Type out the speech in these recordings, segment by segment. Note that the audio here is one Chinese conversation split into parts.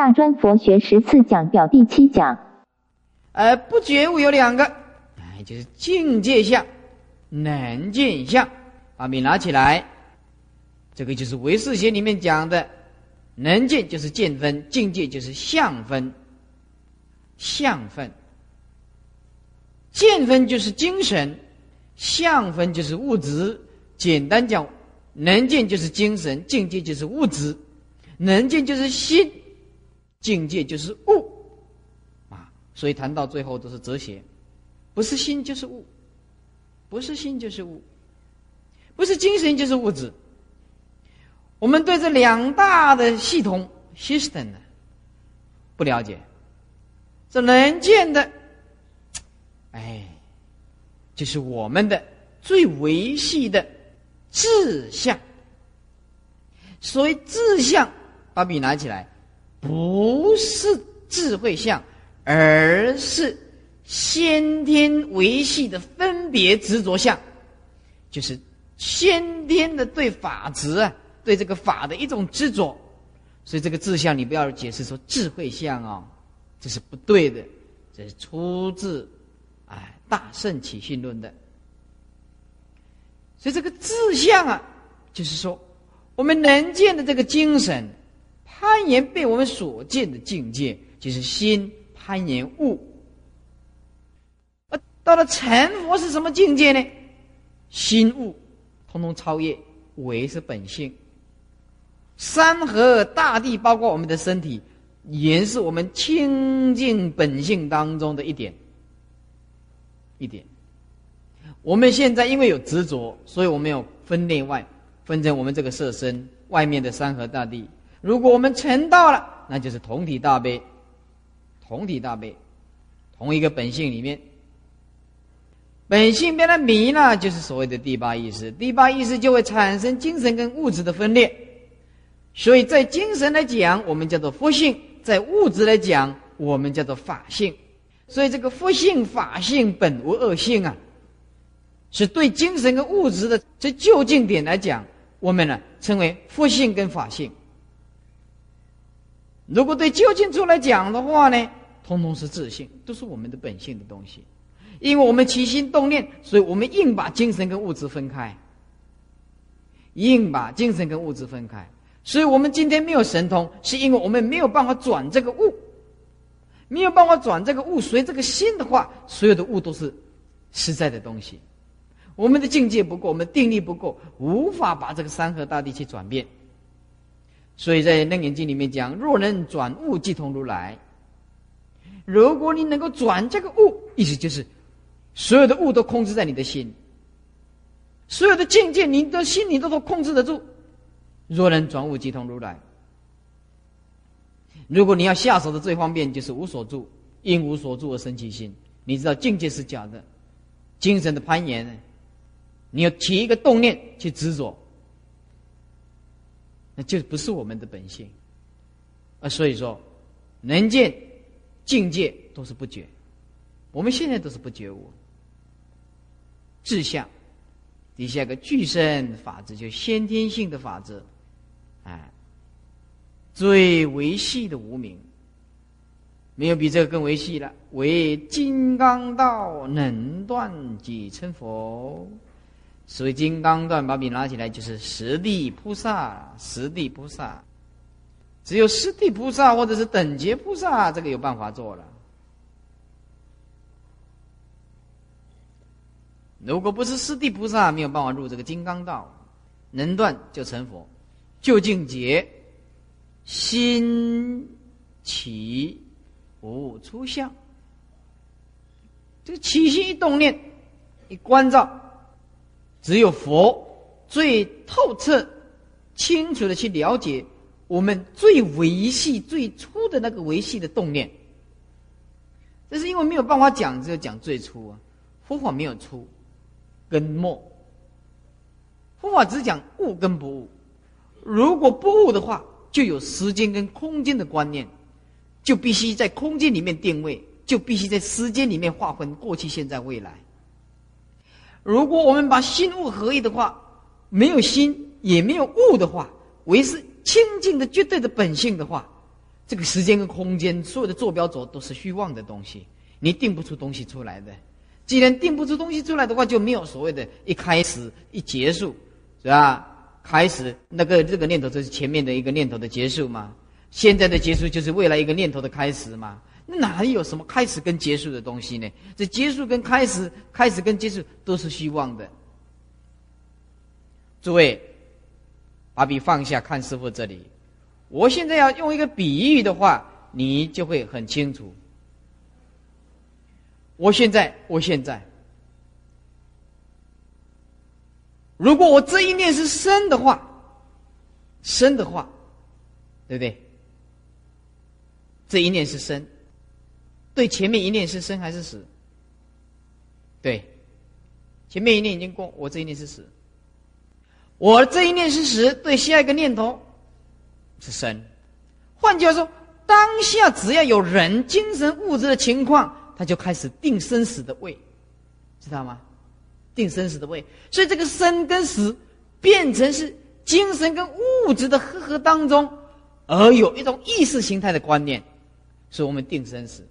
大专佛学十次讲表第七讲。呃不觉悟有两个，哎，就是境界相、能见相。把笔拿起来，这个就是唯识学里面讲的，能见就是见分，境界就是相分。相分，见分就是精神，相分就是物质。简单讲，能见就是精神，境界就是物质。能见就是心，境界就是物。啊，所以谈到最后都是哲学，不是心就是物，不是心就是物，不是精神就是物质。我们对这两大的系统 system 呢不了解。这能见的，哎，就是我们的最维系的志向。所谓志向，把笔拿起来，不是智慧相，而是先天维系的分别执着相，就是先天的对法执啊，对这个法的一种执着。所以这个志向，你不要解释说智慧相啊。这是不对的，这是出自哎《大圣起信论》的。所以这个志向啊，就是说我们能见的这个精神攀岩被我们所见的境界，就是心攀岩物。而到了成佛是什么境界呢？心物通通超越，为是本性。山河大地，包括我们的身体。也是我们清净本性当中的一点，一点。我们现在因为有执着，所以我们有分内外，分成我们这个色身外面的山河大地。如果我们成道了，那就是同体大悲，同体大悲，同一个本性里面，本性变得迷了，就是所谓的第八意识。第八意识就会产生精神跟物质的分裂，所以在精神来讲，我们叫做佛性。在物质来讲，我们叫做法性，所以这个佛性、法性本无二性啊，是对精神跟物质的这就近点来讲，我们呢称为佛性跟法性。如果对究竟处来讲的话呢，通通是自性，都是我们的本性的东西。因为我们起心动念，所以我们硬把精神跟物质分开，硬把精神跟物质分开。所以我们今天没有神通，是因为我们没有办法转这个物，没有办法转这个物随这个心的话，所有的物都是实在的东西。我们的境界不够，我们定力不够，无法把这个山河大地去转变。所以在《楞严经》里面讲：“若能转物，即同如来。”如果你能够转这个物，意思就是所有的物都控制在你的心，所有的境界，你的心里都都控制得住。若能转物即同如来。如果你要下手的最方便，就是无所住，因无所住而生其心。你知道境界是假的，精神的攀岩呢？你要起一个动念去执着，就不是我们的本性。啊，所以说，能见境界都是不觉，我们现在都是不觉悟。志向底下个具身法则，就先天性的法则。哎，最维系的无名，没有比这个更维系了。为金刚道能断几成佛，所谓金刚断，把笔拿起来就是十地菩萨，十地菩萨，只有十地菩萨或者是等觉菩萨，这个有办法做了。如果不是十地菩萨，没有办法入这个金刚道，能断就成佛。就境界，心起无出相。这个起心一动念，一关照，只有佛最透彻、清楚的去了解我们最维系、最初的那个维系的动念。这是因为没有办法讲，只有讲最初啊。佛法没有初跟末，佛法只讲悟跟不悟。如果不悟的话，就有时间跟空间的观念，就必须在空间里面定位，就必须在时间里面划分过去、现在、未来。如果我们把心物合一的话，没有心也没有物的话，唯是清净的绝对的本性的话，这个时间跟空间所有的坐标轴都是虚妄的东西，你定不出东西出来的。既然定不出东西出来的话，就没有所谓的一开始一结束，是吧？开始那个这个念头就是前面的一个念头的结束嘛，现在的结束就是未来一个念头的开始嘛。那哪有什么开始跟结束的东西呢？这结束跟开始，开始跟结束都是虚妄的。诸位，把笔放下，看师傅这里。我现在要用一个比喻的话，你就会很清楚。我现在，我现在，如果我这一念是生的话，生的话，对不对？这一念是生。对，前面一念是生还是死？对，前面一念已经过，我这一念是死。我这一念是死，对下一个念头是生。换句话说，当下只要有人精神物质的情况，他就开始定生死的位，知道吗？定生死的位，所以这个生跟死变成是精神跟物质的合合当中，而有一种意识形态的观念，是我们定生死。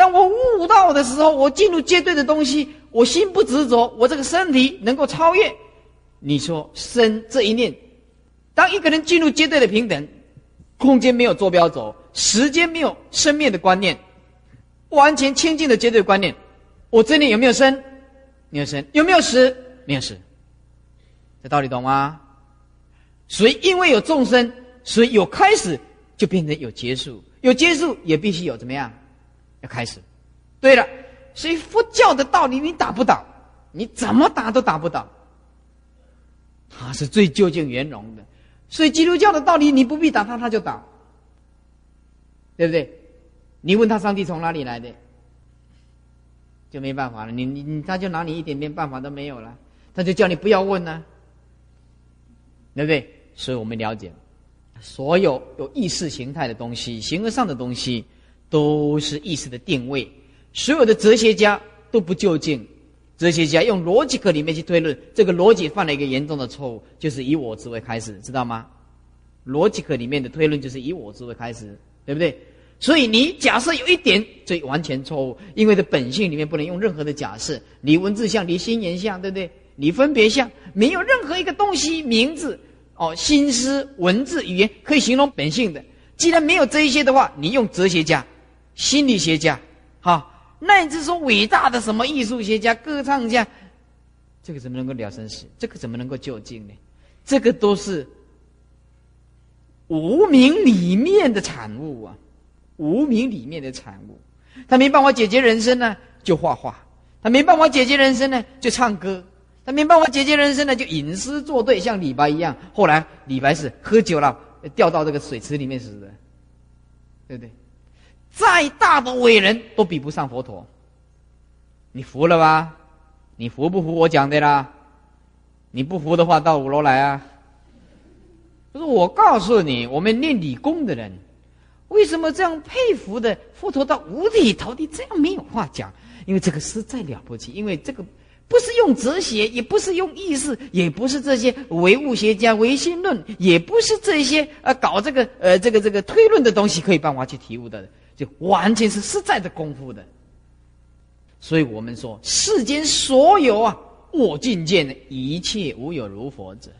当我悟道的时候，我进入绝对的东西，我心不执着，我这个身体能够超越。你说生这一念，当一个人进入绝对的平等，空间没有坐标轴，时间没有生灭的观念，完全清净的绝对观念，我这里有没有生？没有生，有没有死？没有死。这道理懂吗？所以因为有众生，所以有开始就变成有结束，有结束也必须有怎么样？要开始，对了，所以佛教的道理你打不倒，你怎么打都打不倒。他是最究竟圆融的，所以基督教的道理你不必打他，他就倒，对不对？你问他上帝从哪里来的，就没办法了。你你，他就拿你一点点办法都没有了，他就叫你不要问呢，对不对？所以我们了解，所有有意识形态的东西，形而上的东西。都是意识的定位，所有的哲学家都不究竟。哲学家用逻辑课里面去推论，这个逻辑犯了一个严重的错误，就是以我之为开始，知道吗？逻辑课里面的推论就是以我之为开始，对不对？所以你假设有一点，这完全错误，因为的本性里面不能用任何的假设。离文字像，离心言像，对不对？离分别像，没有任何一个东西名字哦，心思、文字、语言可以形容本性的。既然没有这一些的话，你用哲学家。心理学家，哈，乃至说伟大的什么艺术学家、歌唱家，这个怎么能够了生死？这个怎么能够就近呢？这个都是无名里面的产物啊，无名里面的产物。他没办法解决人生呢，就画画；他没办法解决人生呢，就唱歌；他没办法解决人生呢，就吟诗作对，像李白一样。后来李白是喝酒了，掉到这个水池里面死的，对不对？再大的伟人都比不上佛陀，你服了吧？你服不服我讲的啦？你不服的话，到五楼来啊！不是我告诉你，我们念理工的人，为什么这样佩服的佛陀到五体投地？这样没有话讲，因为这个实在了不起，因为这个不是用哲学，也不是用意识，也不是这些唯物学家唯心论，也不是这些呃搞这个呃这个这个推论的东西可以办法去体悟的。就完全是实在的功夫的，所以我们说世间所有啊，我境界的一切无有如佛者，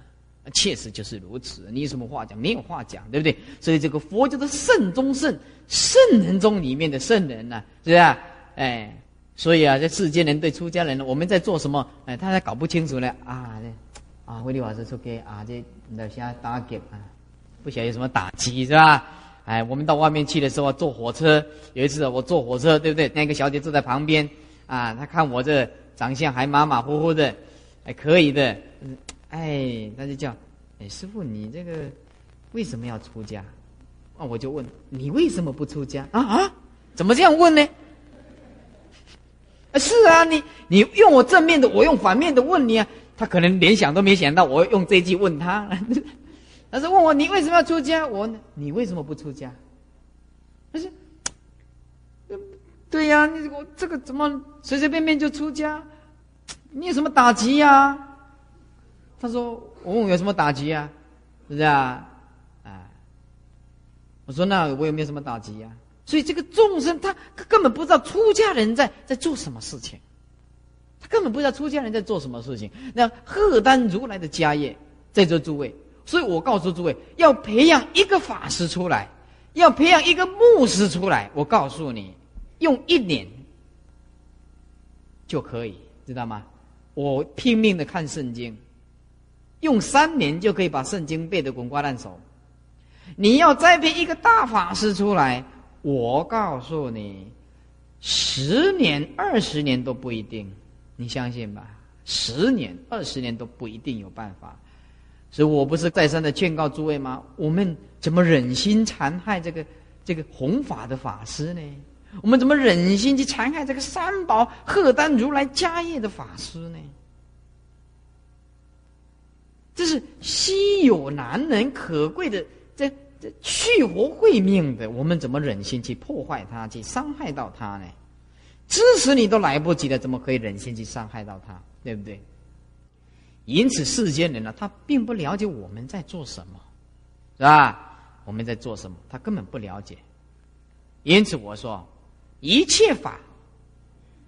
确实就是如此。你有什么话讲？没有话讲，对不对？所以这个佛教的圣中圣，圣人中里面的圣人呢，是不是？哎，所以啊，这世间人对出家人，我们在做什么？哎，他还搞不清楚呢啊！啊，慧利法师说给啊，这那些打给啊，不晓得有什么打击是吧？哎，我们到外面去的时候坐火车，有一次我坐火车，对不对？那个小姐坐在旁边，啊，她看我这长相还马马虎虎的，还可以的，哎，那就叫，哎，师傅，你这个为什么要出家？啊，我就问你为什么不出家？啊啊，怎么这样问呢？啊，是啊，你你用我正面的，我用反面的问你啊，他可能连想都没想到我用这句问他。他说：“问我你为什么要出家？我你为什么不出家？”他说：“对呀，你我这个怎么随随便便就出家？你有什么打击呀？”他说：“我问有什么打击啊？是不是啊？啊？我说那我有没有什么打击呀。所以这个众生他根本不知道出家人在在做什么事情，他根本不知道出家人在做什么事情。那赫丹如来的家业在座诸位，所以我告诉诸位，要培养一个法师出来，要培养一个牧师出来。我告诉你，用一年就可以，知道吗？我拼命的看圣经，用三年就可以把圣经背得滚瓜烂熟。你要栽培一个大法师出来。我告诉你，十年、二十年都不一定，你相信吧？十年、二十年都不一定有办法，所以我不是再三的劝告诸位吗？我们怎么忍心残害这个这个弘法的法师呢？我们怎么忍心去残害这个三宝贺丹如来家业的法师呢？这是稀有难能可贵的这。这去活会命的，我们怎么忍心去破坏他，去伤害到他呢？支持你都来不及了，怎么可以忍心去伤害到他？对不对？因此，世间人呢，他并不了解我们在做什么，是吧？我们在做什么，他根本不了解。因此，我说，一切法，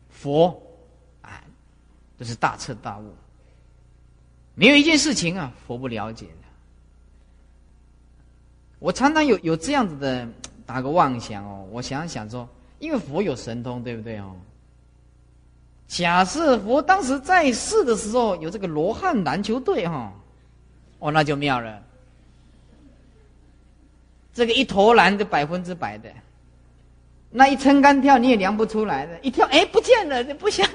佛啊，都是大彻大悟，没有一件事情啊，佛不了解的。我常常有有这样子的打个妄想哦，我想想说，因为佛有神通，对不对哦？假设佛当时在世的时候有这个罗汉篮球队哈，哦，那就妙了。这个一投篮就百分之百的，那一撑杆跳你也量不出来的，一跳哎不见了，不像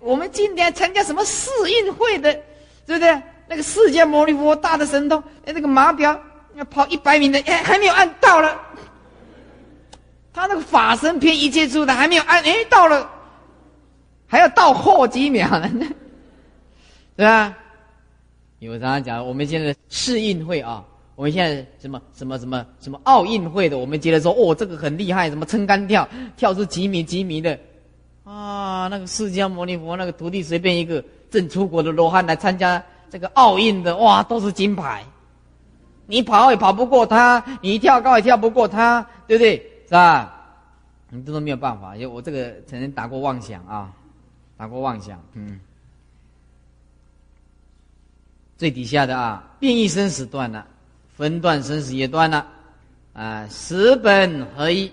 我们今天参加什么世运会的，对不对？那个释迦牟尼佛大的神通，哎，那个马表。要跑一百米的，哎，还没有按到了。他那个法身偏一切处的还没有按，哎，到了，还要到后几秒呢，对吧？因为我常常讲，我们现在试运会啊，我们现在什么什么什么什么奥运会的，我们觉得说，哦，这个很厉害，什么撑杆跳，跳出几米几米的，啊，那个释迦牟尼佛那个徒弟随便一个正出国的罗汉来参加这个奥运的，哇，都是金牌。你跑也跑不过他，你跳高也跳不过他，对不对？是吧？你这都没有办法，因为我这个曾经打过妄想啊，打过妄想，嗯。最底下的啊，变异生死断了，分段生死也断了，啊，十本合一，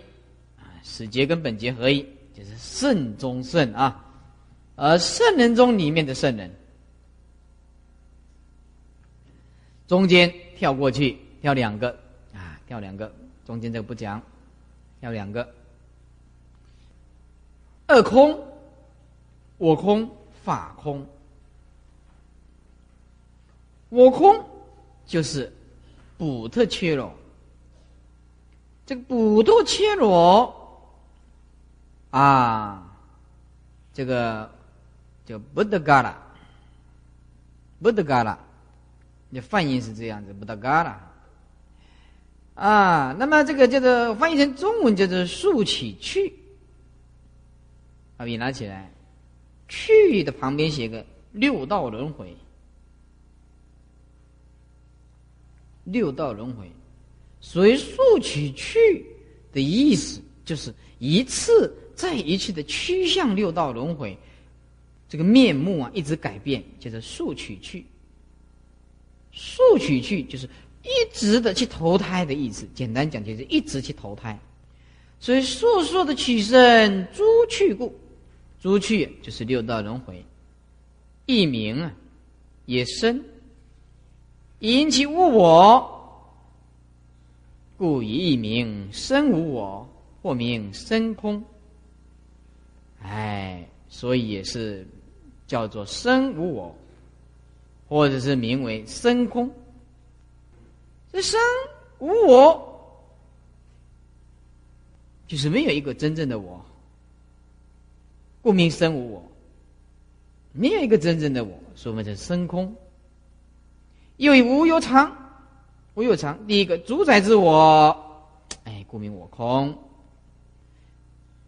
啊，始节跟本节合一，就是圣中圣啊，而圣人中里面的圣人，中间。跳过去，跳两个啊，跳两个，中间这个不讲，跳两个。二空，我空，法空。我空就是补特切罗，这个补特切罗啊，这个叫不得嘎啦，不得嘎啦。你翻译是这样子，不得嘎啦啊。那么这个叫做翻译成中文叫做“竖起去”，把笔拿起来，“去”的旁边写个“六道轮回”，六道轮回，所以“竖起去”的意思就是一次再一次的趋向六道轮回，这个面目啊一直改变，叫做“竖起去”。速取去就是一直的去投胎的意思，简单讲就是一直去投胎。所以速速的取生诸去故，诸去就是六道轮回。一名啊，也生，因其无我，故以一名生无我，或名生空。哎，所以也是叫做生无我。或者是名为生空，这生无我，就是没有一个真正的我，故名生无我。没有一个真正的我，说明是生空。又以无有常，无有常，第一个主宰之我，哎，故名我空。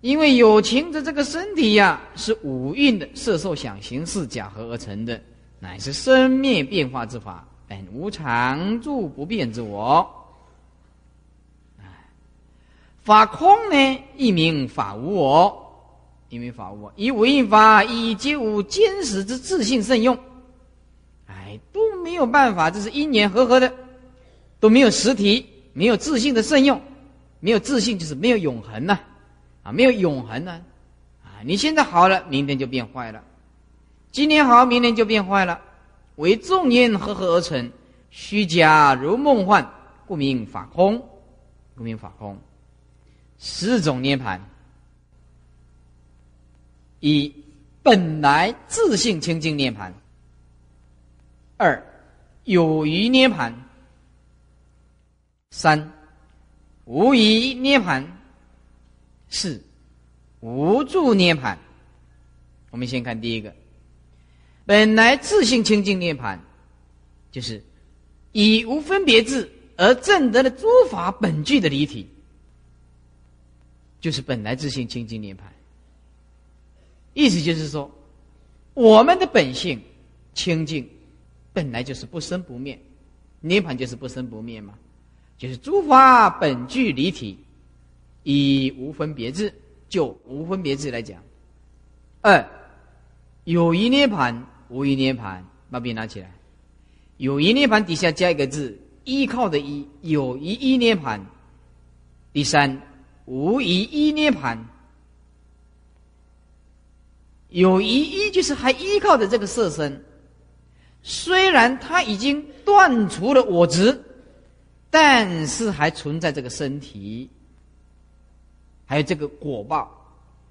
因为有情的这个身体呀，是五蕴的色受想行识假合而成的。乃是生灭变化之法，本无常住不变之我。法空呢，一名法无我，一名法无，以无因法，以皆无坚实之自信慎用。哎，都没有办法，这是因缘和合的，都没有实体，没有自信的慎用，没有自信就是没有永恒呐，啊，没有永恒呢，啊，你现在好了，明天就变坏了，今天好，明天就变坏了，为众因和合而成，虚假如梦幻，故名法空，故名法空。十种涅盘：一本来自性清净涅盘；二有余涅盘；三无余涅盘；四无助涅盘。我们先看第一个，本来自性清净涅盘，就是以无分别智而证得了诸法本具的离体。就是本来自性清净涅盘，意思就是说，我们的本性清净，本来就是不生不灭，涅盘就是不生不灭嘛，就是诸法本具离体，以无分别智，就无分别智来讲。二，有一涅盘，无一涅盘，把笔拿起来，有一涅盘底下加一个字，依靠的依，有一一涅盘。第三。无一一涅盘，有一依就是还依靠着这个色身，虽然他已经断除了我执，但是还存在这个身体，还有这个果报，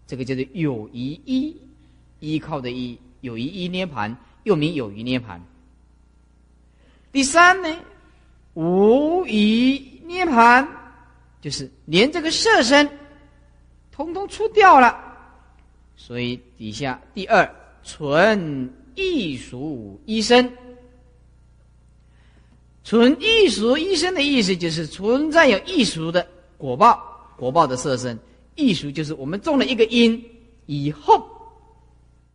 这个叫做有一依，依靠的依，有一依涅盘，又名有一涅盘。第三呢，无疑涅盘。就是连这个色身，通通出掉了，所以底下第二纯艺术医生，纯艺术医生的意思就是存在有艺术的果报，果报的色身，艺术就是我们种了一个因以后，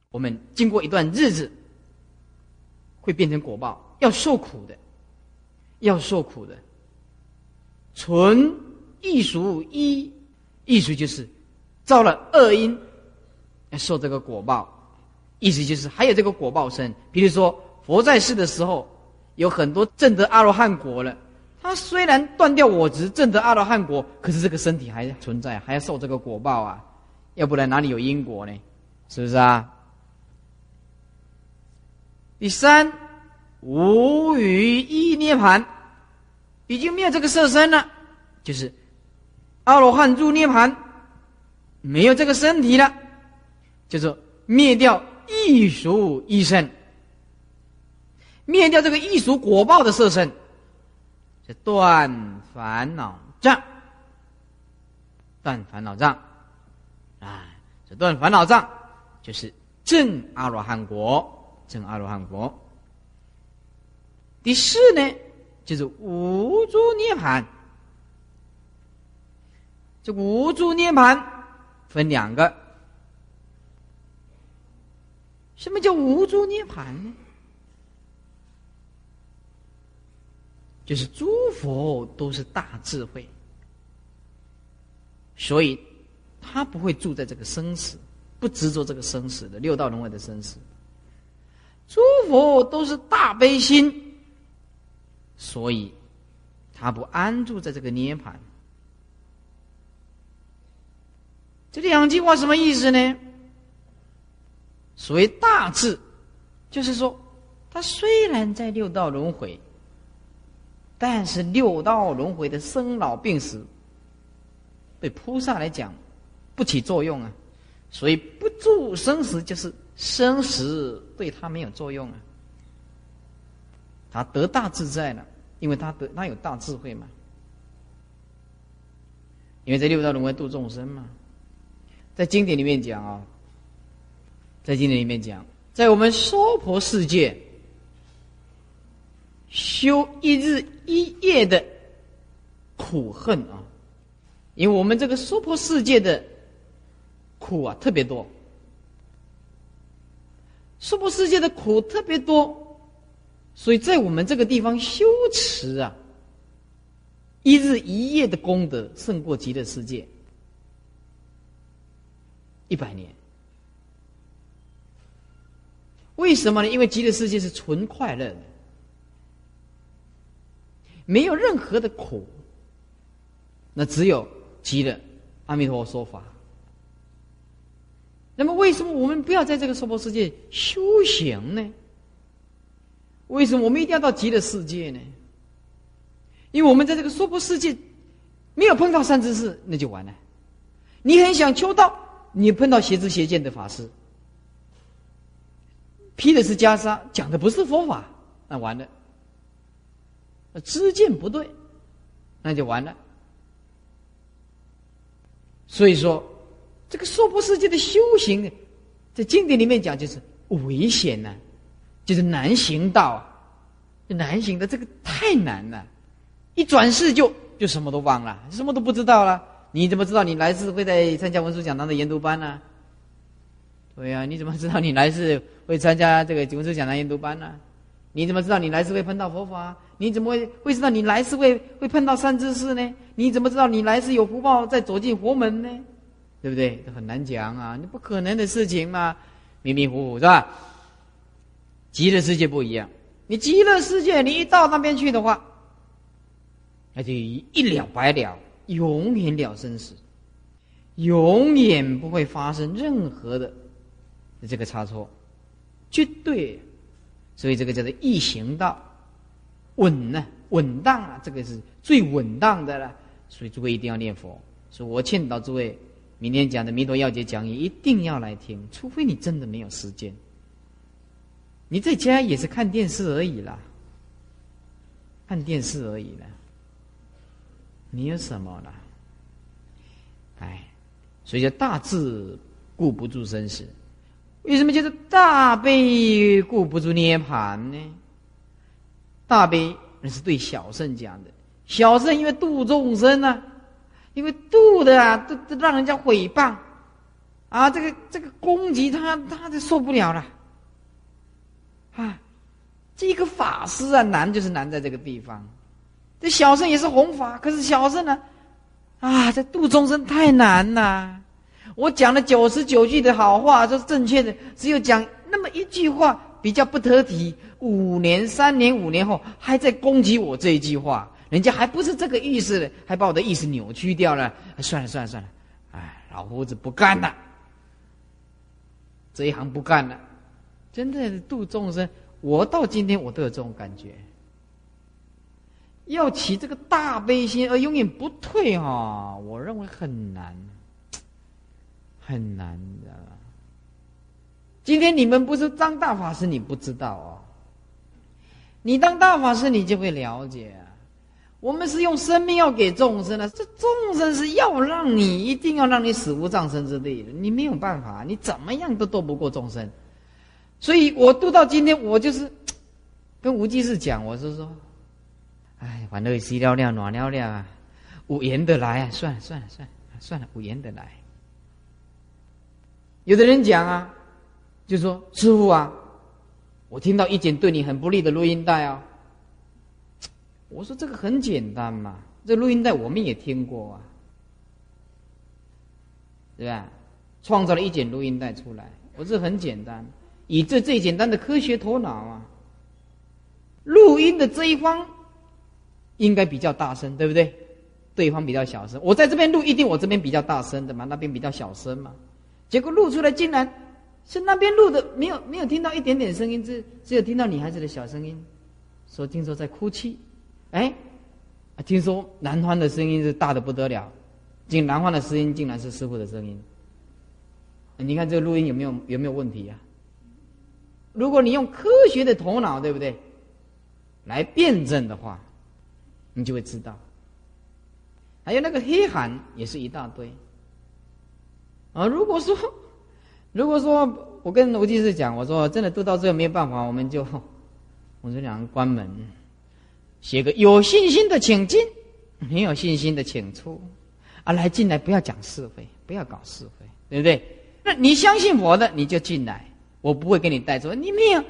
我们经过一段日子，会变成果报，要受苦的，要受苦的，纯。艺术一，艺术就是造了恶因，受这个果报。意思就是还有这个果报生。比如说佛在世的时候，有很多证得阿罗汉果了。他虽然断掉我执，证得阿罗汉果，可是这个身体还存在，还要受这个果报啊。要不然哪里有因果呢？是不是啊？第三，无余一涅盘，已经没有这个色身了，就是。阿罗汉入涅盘，没有这个身体了，就是灭掉异熟一身，灭掉这个异熟果报的色身，是断烦恼障，断烦恼障，啊，这断烦恼障就是正阿罗汉果，正阿罗汉果。第四呢，就是无诸涅盘。这无住涅盘分两个，什么叫无住涅盘呢？就是诸佛都是大智慧，所以他不会住在这个生死，不执着这个生死的六道轮回的生死。诸佛都是大悲心，所以他不安住在这个涅盘。这两句话什么意思呢？所谓大智，就是说，他虽然在六道轮回，但是六道轮回的生老病死，对菩萨来讲不起作用啊。所以不住生死，就是生死对他没有作用啊。他得大自在了，因为他得他有大智慧嘛。因为在六道轮回度众生嘛。在经典里面讲啊，在经典里面讲，在我们娑婆世界修一日一夜的苦恨啊，因为我们这个娑婆世界的苦啊特别多，娑婆世界的苦特别多，所以在我们这个地方修持啊，一日一夜的功德胜过极乐世界。一百年。为什么呢？因为极乐世界是纯快乐的，没有任何的苦，那只有极乐阿弥陀佛说法。那么，为什么我们不要在这个娑婆世界修行呢？为什么我们一定要到极乐世界呢？因为我们在这个娑婆世界没有碰到善知识，那就完了。你很想求道，你碰到邪知邪见的法师。披的是袈裟，讲的不是佛法，那完了。知见不对，那就完了。所以说，这个娑婆世界的修行，在经典里面讲就是危险呢，就是难行道，难行的这个太难了，一转世就就什么都忘了，什么都不知道了。你怎么知道你来世会在参加文殊讲堂的研读班呢？对呀，你怎么知道你来世会参加这个九世讲堂研读班呢？你怎么知道你来世会碰到佛法？你怎么会会知道你来世会会碰到三知识呢？你怎么知道你来世有福报再走进佛门呢？对不对？这很难讲啊，你不可能的事情嘛，迷迷糊糊是吧？极乐世界不一样，你极乐世界你一到那边去的话，那就一了百了，永远了生死，永远不会发生任何的。这个差错，绝对，所以这个叫做易行道，稳呢，稳当啊，这个是最稳当的了。所以诸位一定要念佛。所以我劝导诸位，明天讲的弥陀要解讲义一定要来听，除非你真的没有时间。你在家也是看电视而已啦，看电视而已啦。你有什么了？哎，所以叫大智顾不住生死。为什么叫做大悲顾不住涅盘呢？大悲那是对小圣讲的，小圣因为度众生呢，因为度的啊，都都让人家诽谤，啊，这个这个攻击他，他就受不了了。啊，这个法师啊，难就是难在这个地方。这小圣也是弘法，可是小圣呢，啊，这度众生太难了。我讲了九十九句的好话，这是正确的。只有讲那么一句话比较不得体，五年、三年、五年后还在攻击我这一句话，人家还不是这个意思，还把我的意思扭曲掉了。算了算了算了，哎，老胡子不干了，这一行不干了。真的度众生，我到今天我都有这种感觉。要起这个大悲心而永远不退哈，我认为很难。很难的。今天你们不是当大法师，你不知道哦。你当大法师，你就会了解。我们是用生命要给众生的，这众生是要让你一定要让你死无葬身之地的，你没有办法，你怎么样都斗不过众生。所以我读到今天，我就是跟吴居士讲，我是说，哎，反正西了了，暖了了啊，五言的来啊，算了算了算了算了，五言的来。有的人讲啊，就说师傅啊，我听到一件对你很不利的录音带啊。我说这个很简单嘛，这录音带我们也听过啊，对吧？创造了一件录音带出来，我这很简单，以这最简单的科学头脑啊，录音的这一方应该比较大声，对不对？对方比较小声，我在这边录，一定我这边比较大声的嘛，那边比较小声嘛。结果录出来，竟然是那边录的，没有没有听到一点点声音，只只有听到女孩子的小声音，说听说在哭泣，哎，听说男方的声音是大的不得了，竟男方的声音竟然是师傅的声音，你看这个录音有没有有没有问题呀？如果你用科学的头脑，对不对，来辩证的话，你就会知道，还有那个黑函也是一大堆。啊，如果说，如果说我跟吴居士讲，我说真的都到最后没有办法，我们就，我们两个关门，写个有信心的请进，没有信心的请出，啊，来进来不要讲是非，不要搞是非，对不对？那你相信我的你就进来，我不会给你带走。你没有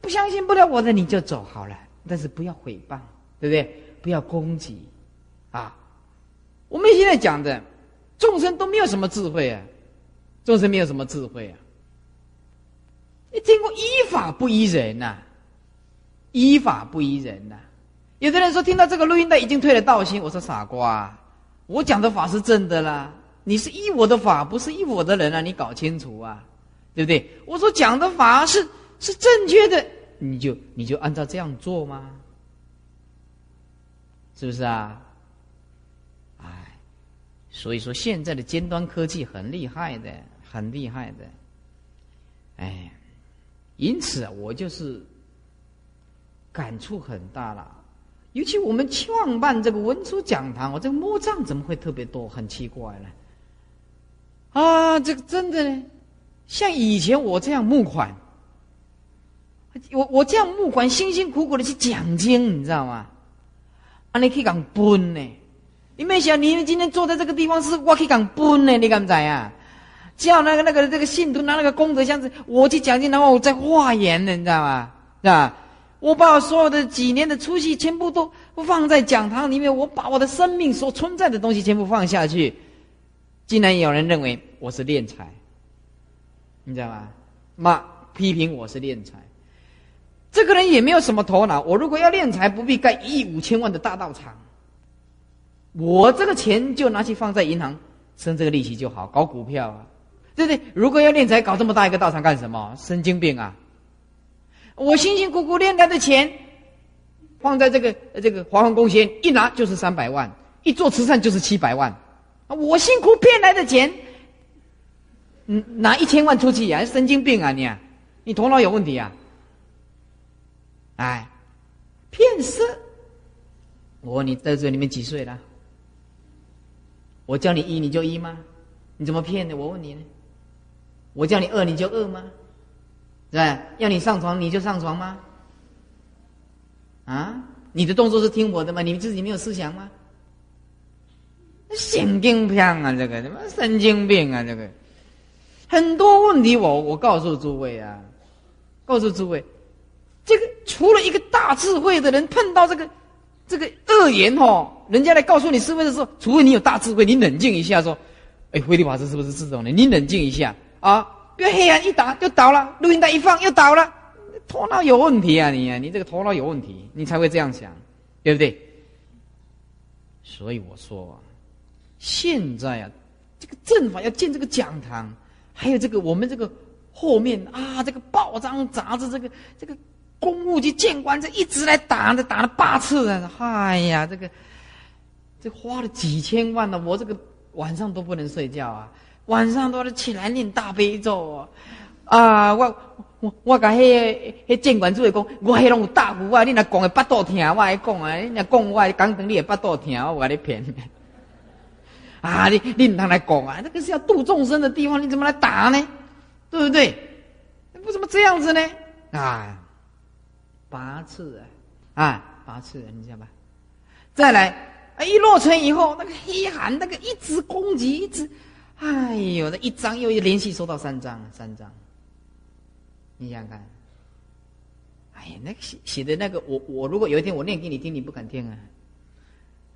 不相信不了我的你就走好了，但是不要诽谤，对不对？不要攻击，啊，我们现在讲的众生都没有什么智慧啊，众生没有什么智慧啊。你听过依法不依人呐？依法不依人呐？有的人说听到这个录音带已经退了道心，我说傻瓜，我讲的法是真的啦，你是依我的法，不是依我的人啊，你搞清楚啊，对不对？我说讲的法是是正确的，你就你就按照这样做吗？是不是啊？哎，所以说现在的尖端科技很厉害的，很厉害的，哎，因此我就是感触很大了。尤其我们创办这个文殊讲堂，我这个墓葬怎么会特别多？很奇怪呢。啊，这个真的呢，像以前我这样募款，我我这样募款，辛辛苦苦的去讲经，你知道吗？啊，你可以讲奔呢？你没想，你今天坐在这个地方是我可以讲奔呢？你敢不敢呀？叫那个那个这个信徒拿那个功德箱子，我去讲经，然后我再化缘呢，你知道吗？是吧？我把我所有的几年的出息全部都放在讲堂里面，我把我的生命所存在的东西全部放下去，竟然有人认为我是敛财，你知道吗？骂批评我是敛财。这个人也没有什么头脑。我如果要敛财，不必盖一亿五千万的大道场。我这个钱就拿去放在银行，生这个利息就好，搞股票啊，对不对？如果要敛财，搞这么大一个道场干什么？神经病啊！我辛辛苦苦练来的钱，放在这个这个华皇宫先一拿就是三百万，一做慈善就是七百万。我辛苦骗来的钱，嗯，拿一千万出去呀？神经病啊你！你头脑有问题啊！哎，骗色！我问你在这里面几岁了？我叫你一你就一吗？你怎么骗的？我问你呢？我叫你饿你就饿吗？对？要你上床你就上床吗？啊？你的动作是听我的吗？你自己没有思想吗？神经病啊！这个什么神经病啊！这个很多问题，我我告诉诸位啊，告诉诸位。这个除了一个大智慧的人碰到这个这个恶言哦，人家来告诉你是非的时候，除非你有大智慧，你冷静一下说：“哎，慧律法师是不是这种的？”你冷静一下啊，不要黑暗一打就倒了，录音带一放又倒了，头脑有问题啊你啊，你这个头脑有问题，你才会这样想，对不对？所以我说啊，现在啊，这个正法要建这个讲堂，还有这个我们这个后面啊，这个报章杂志，这个这个。公务局谏官这一直来打，这打了八次啊！哎呀，这个这花了几千万呢，我这个晚上都不能睡觉啊，晚上都要起来念大悲咒啊！啊，我我我甲迄迄监管主任讲，我迄拢有大福啊！你若讲的巴肚疼，我来讲啊！你若讲我讲等你的巴肚疼，我甲你骗。啊，你你唔通来讲啊？那个是要度众生的地方，你怎么来打呢？对不对？为什么这样子呢？啊！八次啊，啊，八次，你知道吧？再来啊，一落成以后，那个黑函那个一直攻击，一直，哎呦，那一张又一连续收到三张，三张。你想想看，哎呀，那个写写的那个，我我如果有一天我念给你听，你不敢听啊。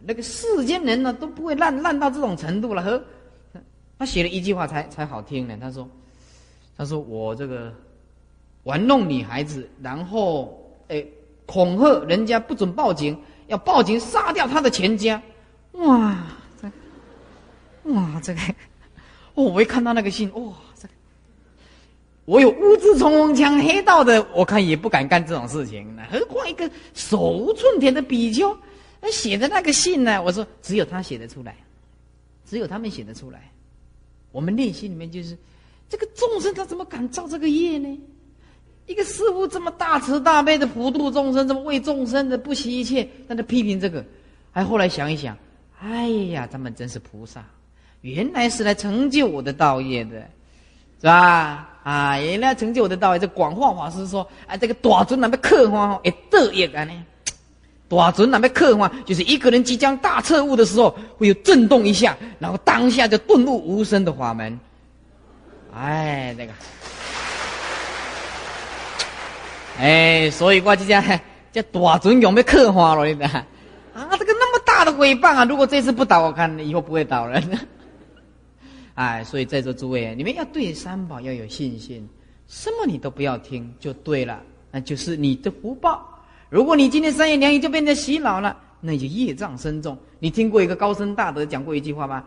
那个世间人呢都不会烂烂到这种程度了。呵，他写了一句话才才好听呢。他说，他说我这个玩弄女孩子，然后。哎，恐吓人家不准报警，要报警杀掉他的全家。哇，这，哇，这个，我一看到那个信，哇，这个，我有乌兹冲锋枪黑道的，我看也不敢干这种事情。何况一个手无寸铁的比丘，他写的那个信呢？我说只有他写得出来，只有他们写得出来。我们内心里面就是，这个众生他怎么敢造这个业呢？一个师傅这么大慈大悲的普度众生，这么为众生的不惜一切，但他批评这个，还后来想一想，哎呀，他们真是菩萨，原来是来成就我的道业的，是吧？啊，原来成就我的道业。这广化法师说，啊，这个大尊那边刻画哦，哎，得业啊呢，大尊那边刻画，就是一个人即将大彻悟的时候，会有震动一下，然后当下就顿悟无声的法门。哎，那个。哎，所以我就讲，这大尊用要刻画了，你知啊，这个那么大的诽谤啊！如果这次不倒，我看以后不会倒了。哎，所以在座诸位，你们要对三宝要有信心，什么你都不要听就对了，那就是你的福报。如果你今天三言两语就变成洗脑了，那就业障深重。你听过一个高僧大德讲过一句话吗？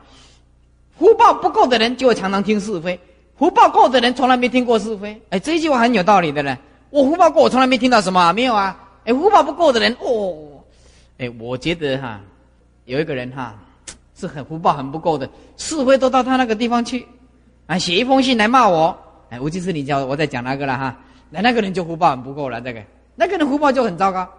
福报不够的人就会常常听是非，福报够的人从来没听过是非。哎，这一句话很有道理的呢。我福报够，我从来没听到什么没有啊。哎，福报不够的人哦，哎，我觉得哈，有一个人哈。是很福报很不够的，是非都到他那个地方去，啊，写一封信来骂我，哎，吴其是你教我在讲那个了哈，那那个人就福报很不够了，这个那个人福报就很糟糕，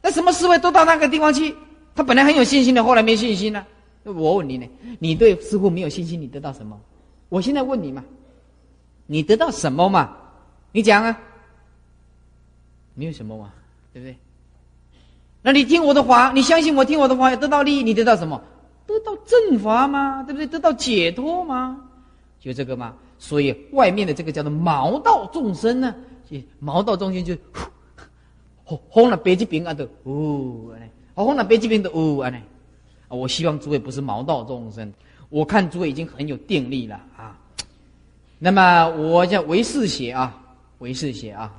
那什么是非都到那个地方去，他本来很有信心的，后来没信心了。我问你呢，你对师傅没有信心，你得到什么？我现在问你嘛，你得到什么嘛？你讲啊，没有什么嘛，对不对？那你听我的话，你相信我听我的话，得到利益，你得到什么？得到正法吗？对不对？得到解脱吗？就这个吗？所以外面的这个叫做毛道众生呢，毛道众生就轰轰了北极兵啊的哦，轰了北极兵的哦，啊我希望诸位不是毛道众生，我看诸位已经很有定力了啊。那么我叫为世写啊，为世写啊，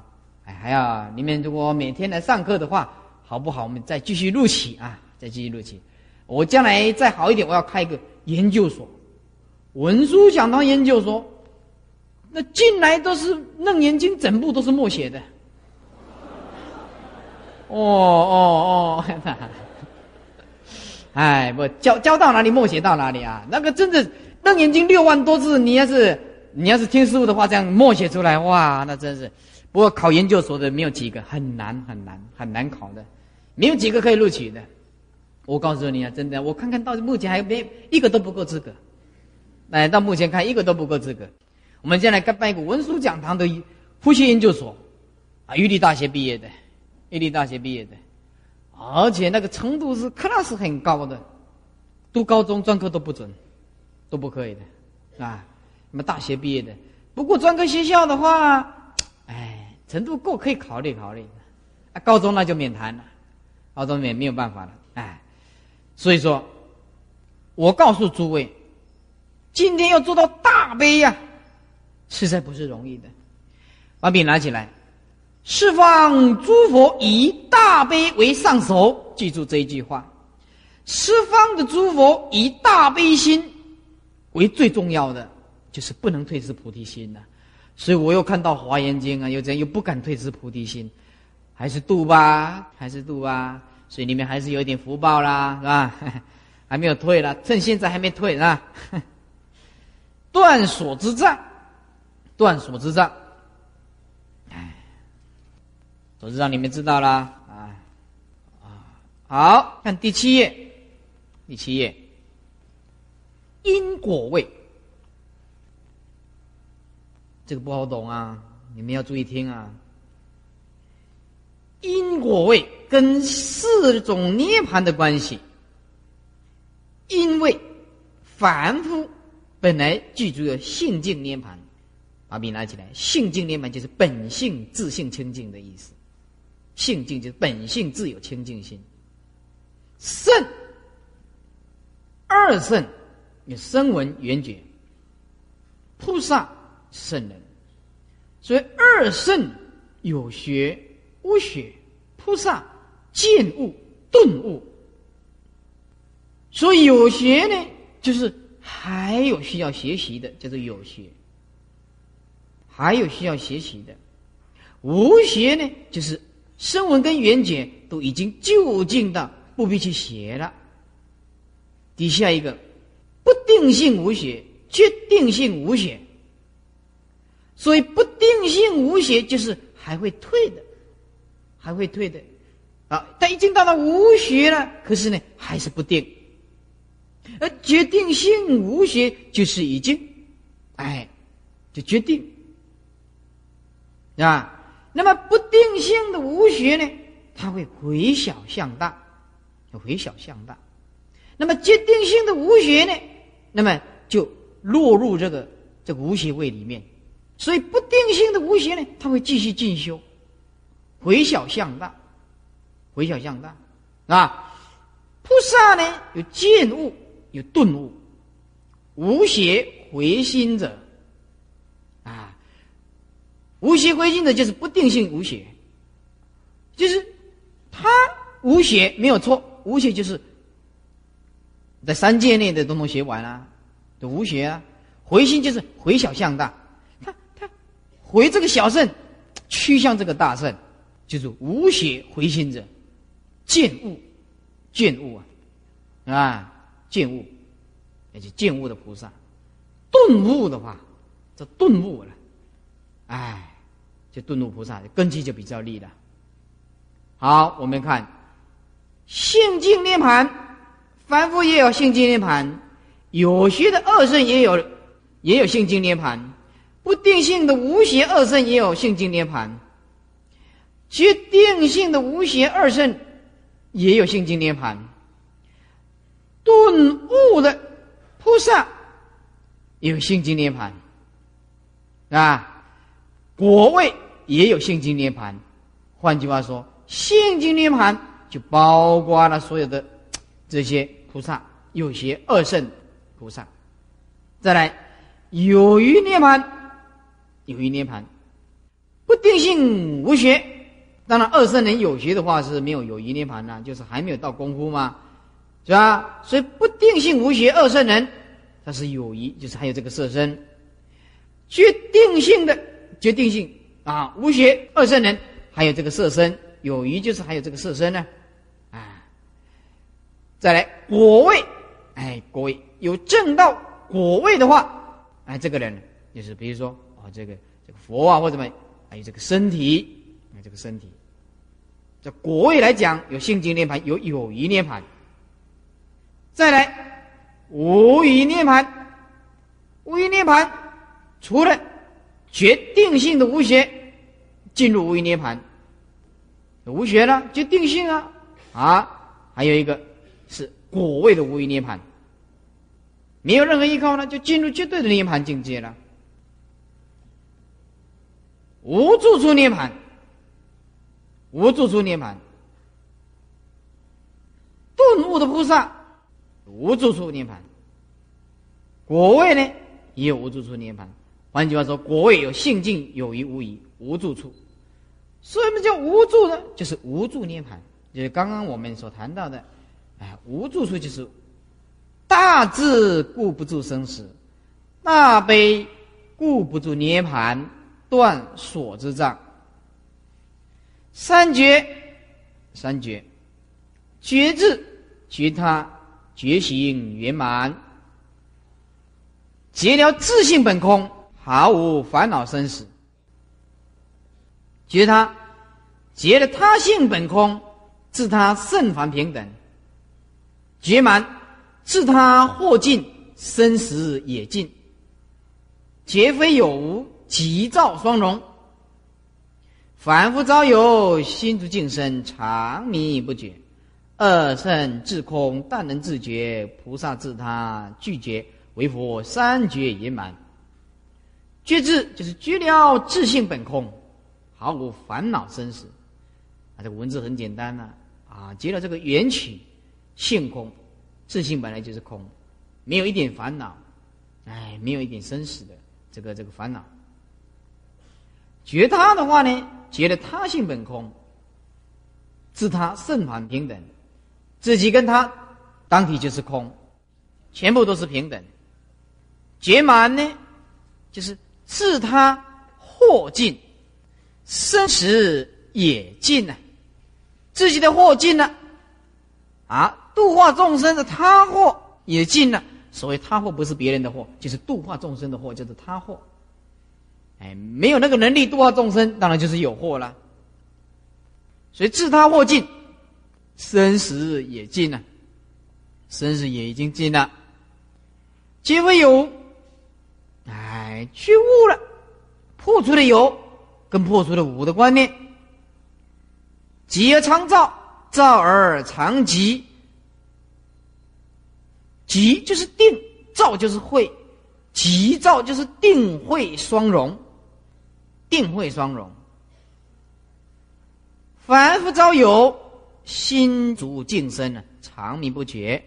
哎，还要你们如果每天来上课的话，好不好？我们再继续录起啊，再继续录起。我将来再好一点，我要开一个研究所，文书想当研究所。那进来都是楞严经，整部都是默写的。哦哦哦！哎，不教教到哪里默写到哪里啊？那个真的楞严经六万多字，你要是你要是听师傅的话，这样默写出来，哇，那真是。不过考研究所的没有几个，很难很难很难考的，没有几个可以录取的。我告诉你啊，真的，我看看到目前还没一个都不够资格，哎，到目前看一个都不够资格。我们将来该办一个文书讲堂的呼吸研究所，啊，玉立大学毕业的，玉立大学毕业的，而且那个程度是 class 很高的，读高中专科都不准，都不可以的，啊，那么大学毕业的，不过专科学校的话，哎，程度够可以考虑考虑，啊，高中那就免谈了，高中也没有办法了，哎。所以说，我告诉诸位，今天要做到大悲呀，实在不是容易的。把笔拿起来，释放诸佛以大悲为上首，记住这一句话。十方的诸佛以大悲心为最重要的，就是不能退失菩提心呐。所以我又看到华严经啊，又这样又不敢退失菩提心，还是度吧，还是度吧。所以你们还是有一点福报啦，是吧？还没有退了，趁现在还没退，是吧？断锁之障，断锁之障，哎，锁之障你们知道啦，啊啊，好看第七页，第七页，因果位，这个不好懂啊，你们要注意听啊。因果位跟四种涅盘的关系，因为凡夫本来具足有性净涅盘，把笔拿起来，性净涅盘就是本性自性清净的意思，性净就是本性自有清净心。圣二圣有声闻缘觉，菩萨圣人，所以二圣有学。无学菩萨见悟顿悟，所以有学呢，就是还有需要学习的，叫做有学；还有需要学习的，无学呢，就是声闻跟缘觉都已经就近到不必去学了。底下一个不定性无学，决定性无学，所以不定性无学就是还会退的。还会退的，啊，他已经到了无学了，可是呢，还是不定。而决定性无学就是已经，哎，就决定，啊，那么不定性的无学呢，它会回小向大，回小向大。那么决定性的无学呢，那么就落入这个这个无学位里面。所以不定性的无学呢，它会继续进修。回小向大，回小向大，啊！菩萨呢有见悟，有顿悟，无邪回心者，啊，无邪回心者就是不定性无邪，就是他无邪没有错，无邪就是在三界内的都能学完了，的无邪啊，回心就是回小向大，他他回这个小圣，趋向这个大圣，就是无邪回心者，见悟。见悟啊，啊，见悟，而且见悟的菩萨，顿悟的话，这顿悟了，哎，这顿悟菩萨根基就比较利了。好，我们看性净涅盘，凡夫也有性净涅盘，有些的二圣也有，也有性净涅盘，不定性的无邪二圣也有性净涅盘，决定性的无邪二圣。也有性净涅盘，顿悟的菩萨有性净涅盘，啊，果位也有性净涅盘。换句话说，性净涅盘就包括了所有的这些菩萨，有些二圣菩萨。再来，有余涅盘，有余涅盘，不定性无学。当然，二圣人有学的话是没有有余涅盘呢，就是还没有到功夫嘛，是吧？所以不定性无学二圣人，他是有余，就是还有这个色身。决定性的决定性啊，无学二圣人还有这个色身，有余就是还有这个色身呢，啊。再来果位，哎，果位有正道果位的话，哎，这个人就是比如说啊，这个这个佛啊或者什么，还有这个身体，哎，这个身体。这果位来讲，有性净涅盘，有有余涅盘。再来无余涅盘，无余涅盘除了决定性的无学进入无余涅盘，无学呢？就定性啊啊，还有一个是果位的无余涅盘，没有任何依靠呢，就进入绝对的涅盘境界了，无住处涅盘。无住处涅盘，顿悟的菩萨无住处涅盘，果位呢也有无住处涅盘。换句话说，果位有性净有余无疑无住处。什么叫无住呢？就是无住涅盘，就是刚刚我们所谈到的，哎，无住处就是大智顾不住生死，大悲顾不住涅盘，断所之障。三觉，三觉，觉智、觉他、觉行圆满，觉了自性本空，毫无烦恼生死。觉他，觉了他性本空，自他圣凡平等。觉满，自他或尽，生死也尽。绝非有无，急躁双融。凡夫早有心足净身，长迷不觉；二圣自空，但能自觉。菩萨自他拒绝，为佛三觉圆满。觉智就是觉了自性本空，毫无烦恼生死。啊，这个文字很简单呐，啊，觉了这个缘起性空，自性本来就是空，没有一点烦恼，哎，没有一点生死的这个这个烦恼。觉他的话呢？觉得他性本空，自他圣凡平等，自己跟他当体就是空，全部都是平等。觉满呢，就是自他祸尽，生死也尽了，自己的祸尽了，啊，度化众生的他祸也尽了。所谓他祸不是别人的祸，就是度化众生的祸，就是他祸。哎，没有那个能力度化众生，当然就是有祸了。所以自他祸尽，生死也尽了，生死也已经尽了。皆为有，哎，去悟了，破除了有，跟破除了无的观念。极而常照，照而常极。极就是定，照就是会，极照就是定会双融。定会双融，凡夫早有心足净身呢，长明不绝。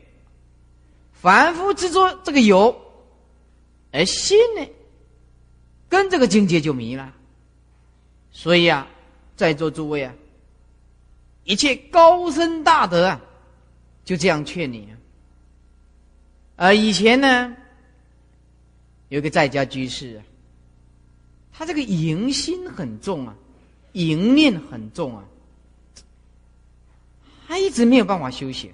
凡夫执着这个有，而心呢，跟这个境界就迷了。所以啊，在座诸位啊，一切高深大德啊，就这样劝你啊。而以前呢，有个在家居士啊，他这个淫心很重啊，淫念很重啊，他一直没有办法修行。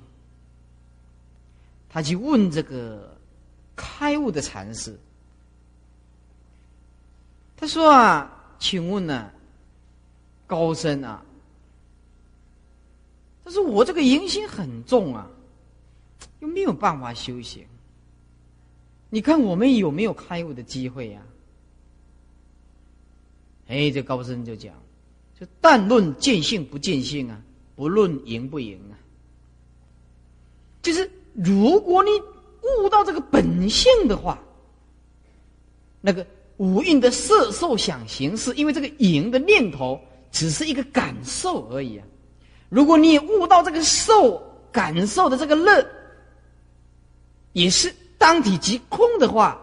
他去问这个开悟的禅师，他说啊，请问呢？高僧啊，他说我这个淫心很重啊，又没有办法修行。你看我们有没有开悟的机会呀？哎，这高僧就讲，就但论见性不见性啊，不论赢不赢啊。就是如果你悟到这个本性的话，那个五蕴的色受想行识，因为这个赢的念头。只是一个感受而已啊！如果你悟到这个受感受的这个乐，也是当体即空的话，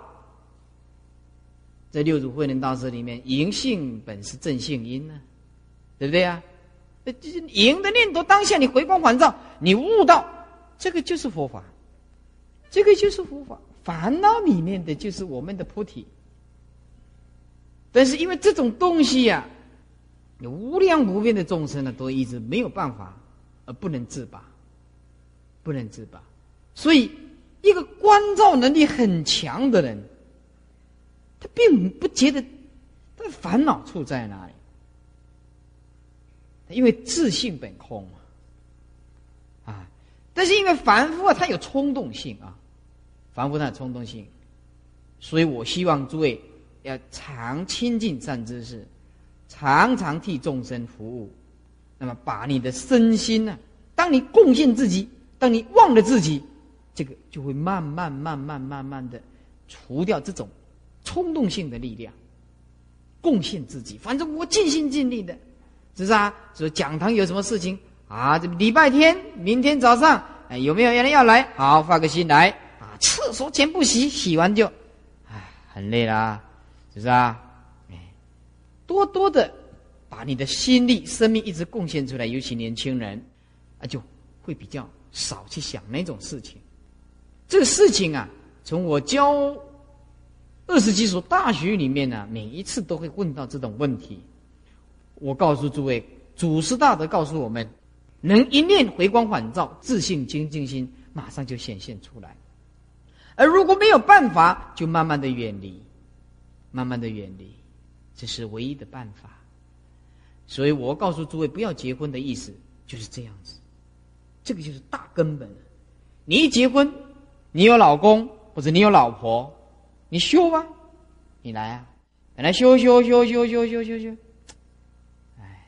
在六祖慧能大师里面，淫性本是正性因呢，对不对啊？就是淫的念头，当下你回光返照，你悟到这个就是佛法，这个就是佛法。烦恼里面的就是我们的菩提，但是因为这种东西呀。有无量无边的众生呢，都一直没有办法，而不能自拔，不能自拔。所以，一个关照能力很强的人，并不觉得他的烦恼处在哪里，因为自性本空嘛，啊！但是因为凡夫啊，他有冲动性啊，凡夫他有冲动性，所以我希望诸位要常亲近善知识。常常替众生服务，那么把你的身心呢？当你贡献自己，当你忘了自己，这个就会慢慢、慢慢、慢慢的除掉这种冲动性的力量。贡献自己，反正我尽心尽力的，是不是啊？说讲堂有什么事情啊？这礼拜天，明天早上，哎，有没有人要来？好，发个心来啊！厕所全部洗，洗完就，哎，很累啦，是不是啊？哎多多的把你的心力、生命一直贡献出来，尤其年轻人啊，就会比较少去想那种事情。这个事情啊，从我教二十几所大学里面呢，每一次都会问到这种问题。我告诉诸位，祖师大德告诉我们，能一念回光返照，自信清净心马上就显现出来。而如果没有办法，就慢慢的远离，慢慢的远离。这是唯一的办法，所以我告诉诸位，不要结婚的意思就是这样子，这个就是大根本。你一结婚，你有老公或者你有老婆，你修吧，你来啊，来修修修修修修修修，哎，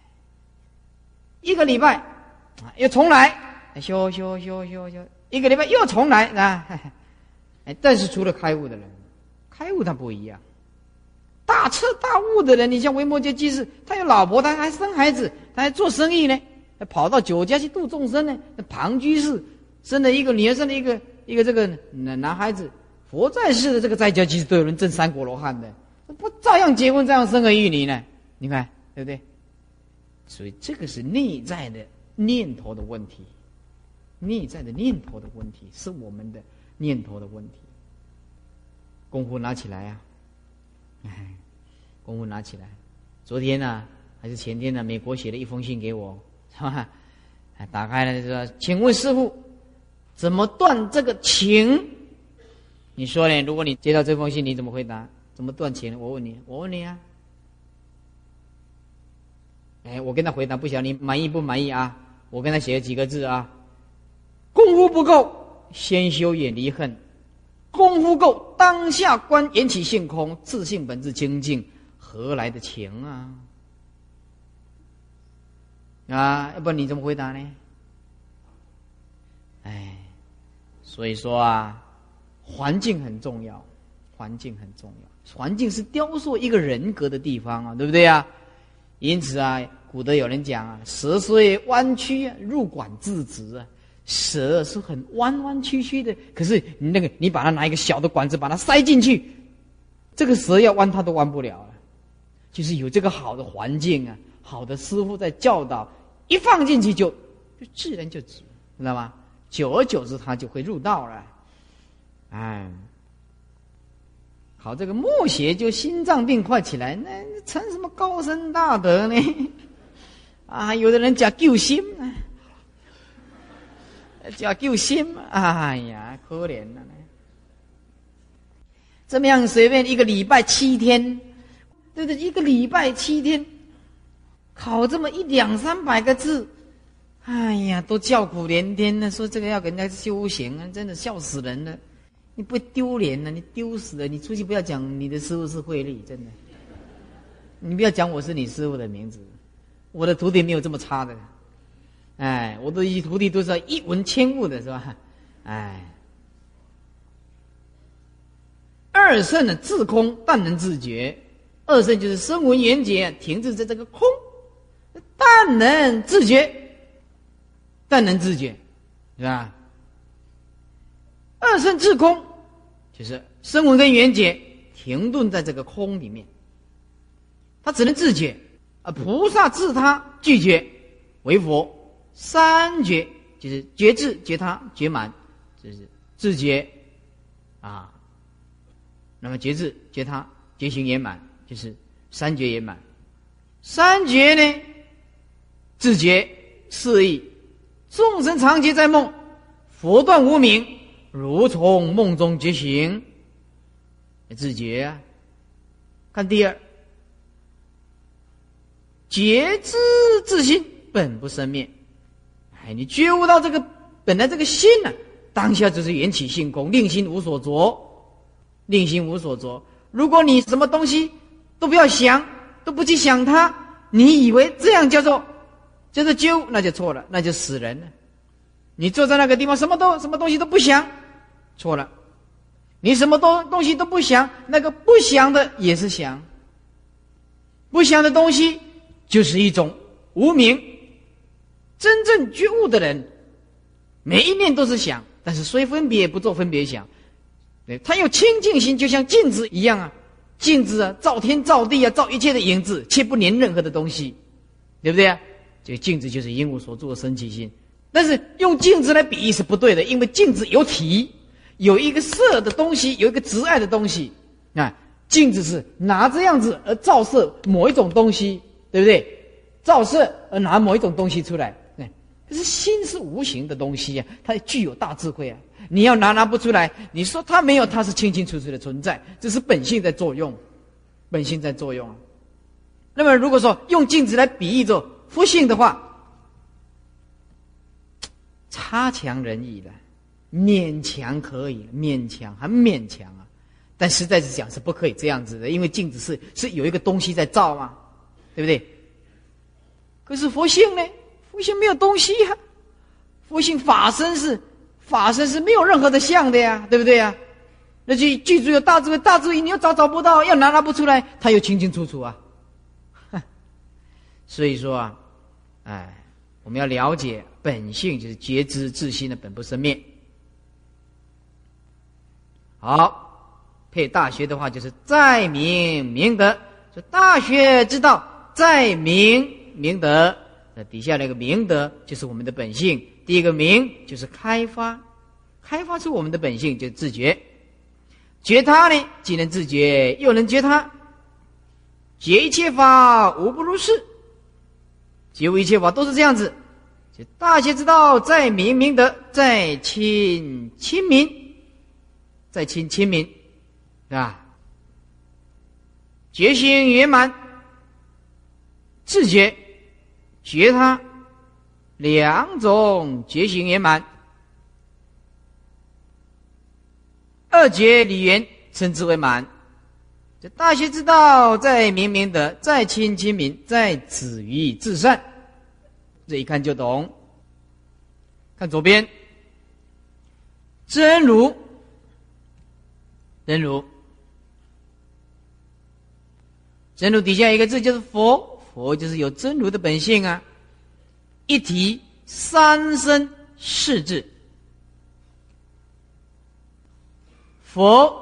一个礼拜啊，又重来，修修修修修，一个礼拜又重来啊，哎，但是除了开悟的人，开悟他不一样。大彻大悟的人，你像维摩诘居士，他有老婆，他还生孩子，他还做生意呢，还跑到酒家去度众生呢。那庞居士生了一个女儿，生了一个一个这个男男孩子，佛在世的这个在家其实都有人证三果罗汉的，不照样结婚，照样生儿育女呢？你看对不对？所以这个是内在的念头的问题，内在的念头的问题是我们的念头的问题。功夫拿起来呀！哎，功夫拿起来。昨天呢，还是前天呢？美国写了一封信给我，是吧？打开了说：“请问师傅，怎么断这个情？”你说呢？如果你接到这封信，你怎么回答？怎么断情？我问你，我问你啊。哎，我跟他回答，不晓得你满意不满意啊？我跟他写了几个字啊：功夫不够，先修远离恨。功夫够，当下观缘起性空，自性本质清净，何来的情啊？啊，要不然你怎么回答呢？哎，所以说啊，环境很重要，环境很重要，环境是雕塑一个人格的地方啊，对不对啊？因此啊，古德有人讲啊，蛇虽弯曲，入管自直啊。蛇是很弯弯曲曲的，可是你那个，你把它拿一个小的管子把它塞进去，这个蛇要弯它都弯不了了。就是有这个好的环境啊，好的师傅在教导，一放进去就就自然就直，知道吗？久而久之，它就会入道了。哎，好，这个默写就心脏病快起来，那成什么高深大德呢？啊，有的人讲救心呢。叫救心，哎呀，可怜了呢。怎么样？随便一个礼拜七天，对对，一个礼拜七天，考这么一两三百个字，哎呀，都叫苦连天呢。说这个要给人家修行啊，真的笑死人了。你不丢脸呢？你丢死了！你出去不要讲你的师傅是慧利，真的。你不要讲我是你师傅的名字，我的徒弟没有这么差的。哎，我的一徒弟都是一文千物的，是吧？哎，二圣的自空，但能自觉。二圣就是声闻缘觉，停滞在这个空，但能自觉，但能自觉，是吧？二圣自空，就是声闻跟缘觉停顿在这个空里面，他只能自觉，啊菩萨自他拒绝为佛。三觉就是觉智、觉他、觉满，就是自觉啊。那么觉智、觉他、觉行圆满，就是三觉圆满。三觉呢，自觉四意，众生常觉在梦，佛断无明，如从梦中觉醒，自觉啊。看第二，觉知自心本不生灭。哎，你觉悟到这个本来这个心呢，当下就是缘起性空，令心无所着，令心无所着。如果你什么东西都不要想，都不去想它，你以为这样叫做叫做揪，那就错了，那就死人了。你坐在那个地方，什么都什么东西都不想，错了。你什么东东西都不想，那个不想的也是想，不想的东西就是一种无名。真正觉悟的人，每一念都是想，但是虽分别不做分别想，对他有清净心，就像镜子一样啊，镜子啊，照天照地啊，照一切的影子，切不连任何的东西，对不对啊？这个镜子就是因我所做的生起心，但是用镜子来比喻是不对的，因为镜子有体，有一个色的东西，有一个直爱的东西啊，镜子是拿这样子而照射某一种东西，对不对？照射而拿某一种东西出来。可是心是无形的东西呀，它具有大智慧啊！你要拿拿不出来，你说它没有，它是清清楚楚的存在，这是本性在作用，本性在作用。那么如果说用镜子来比喻着佛性的话，差强人意了，勉强可以，勉强很勉强啊，但实在是讲是不可以这样子的，因为镜子是是有一个东西在照嘛，对不对？可是佛性呢？佛性没有东西呀，佛性法身是法身是没有任何的相的呀，对不对呀？那就记住有大智慧，大智慧你又找找不到，要拿拿不出来，他又清清楚楚啊。所以说啊，哎，我们要了解本性，就是觉知自心的本不生灭。好，配大学的话就是在明明德，就大学之道在明明德。那底下那个明德就是我们的本性。第一个明就是开发，开发出我们的本性就自觉。觉他呢，既能自觉，又能觉他。觉一切法无不如是，觉悟一切法都是这样子。就大学之道，在明明德，在亲亲民，在亲亲民，是吧？觉心圆满，自觉。觉他两种觉醒圆满，二觉理缘称之为满。这大学之道，在明明德，在亲亲民，在止于至善。这一看就懂。看左边，真如，真如，真如底下一个字就是佛。佛就是有真如的本性啊。一提三生四智，佛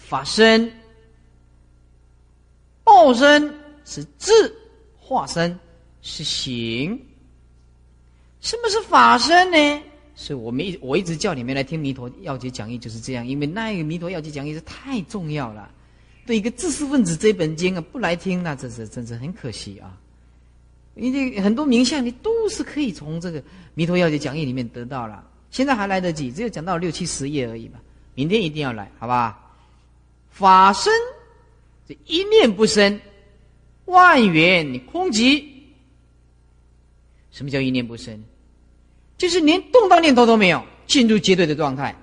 法身、报身是智化身是行。什么是法身呢？所以我们一我一直叫你们来听弥陀要解讲义，就是这样。因为那个弥陀要解讲义是太重要了，对一个知识分子这本经啊，不来听那真是真是很可惜啊。因为很多名相你都是可以从这个弥陀要解讲义里面得到了。现在还来得及，只有讲到六七十页而已嘛。明天一定要来，好吧？法身这一念不生，万缘空寂。什么叫一念不生？就是连动荡念头都没有，进入绝对的状态。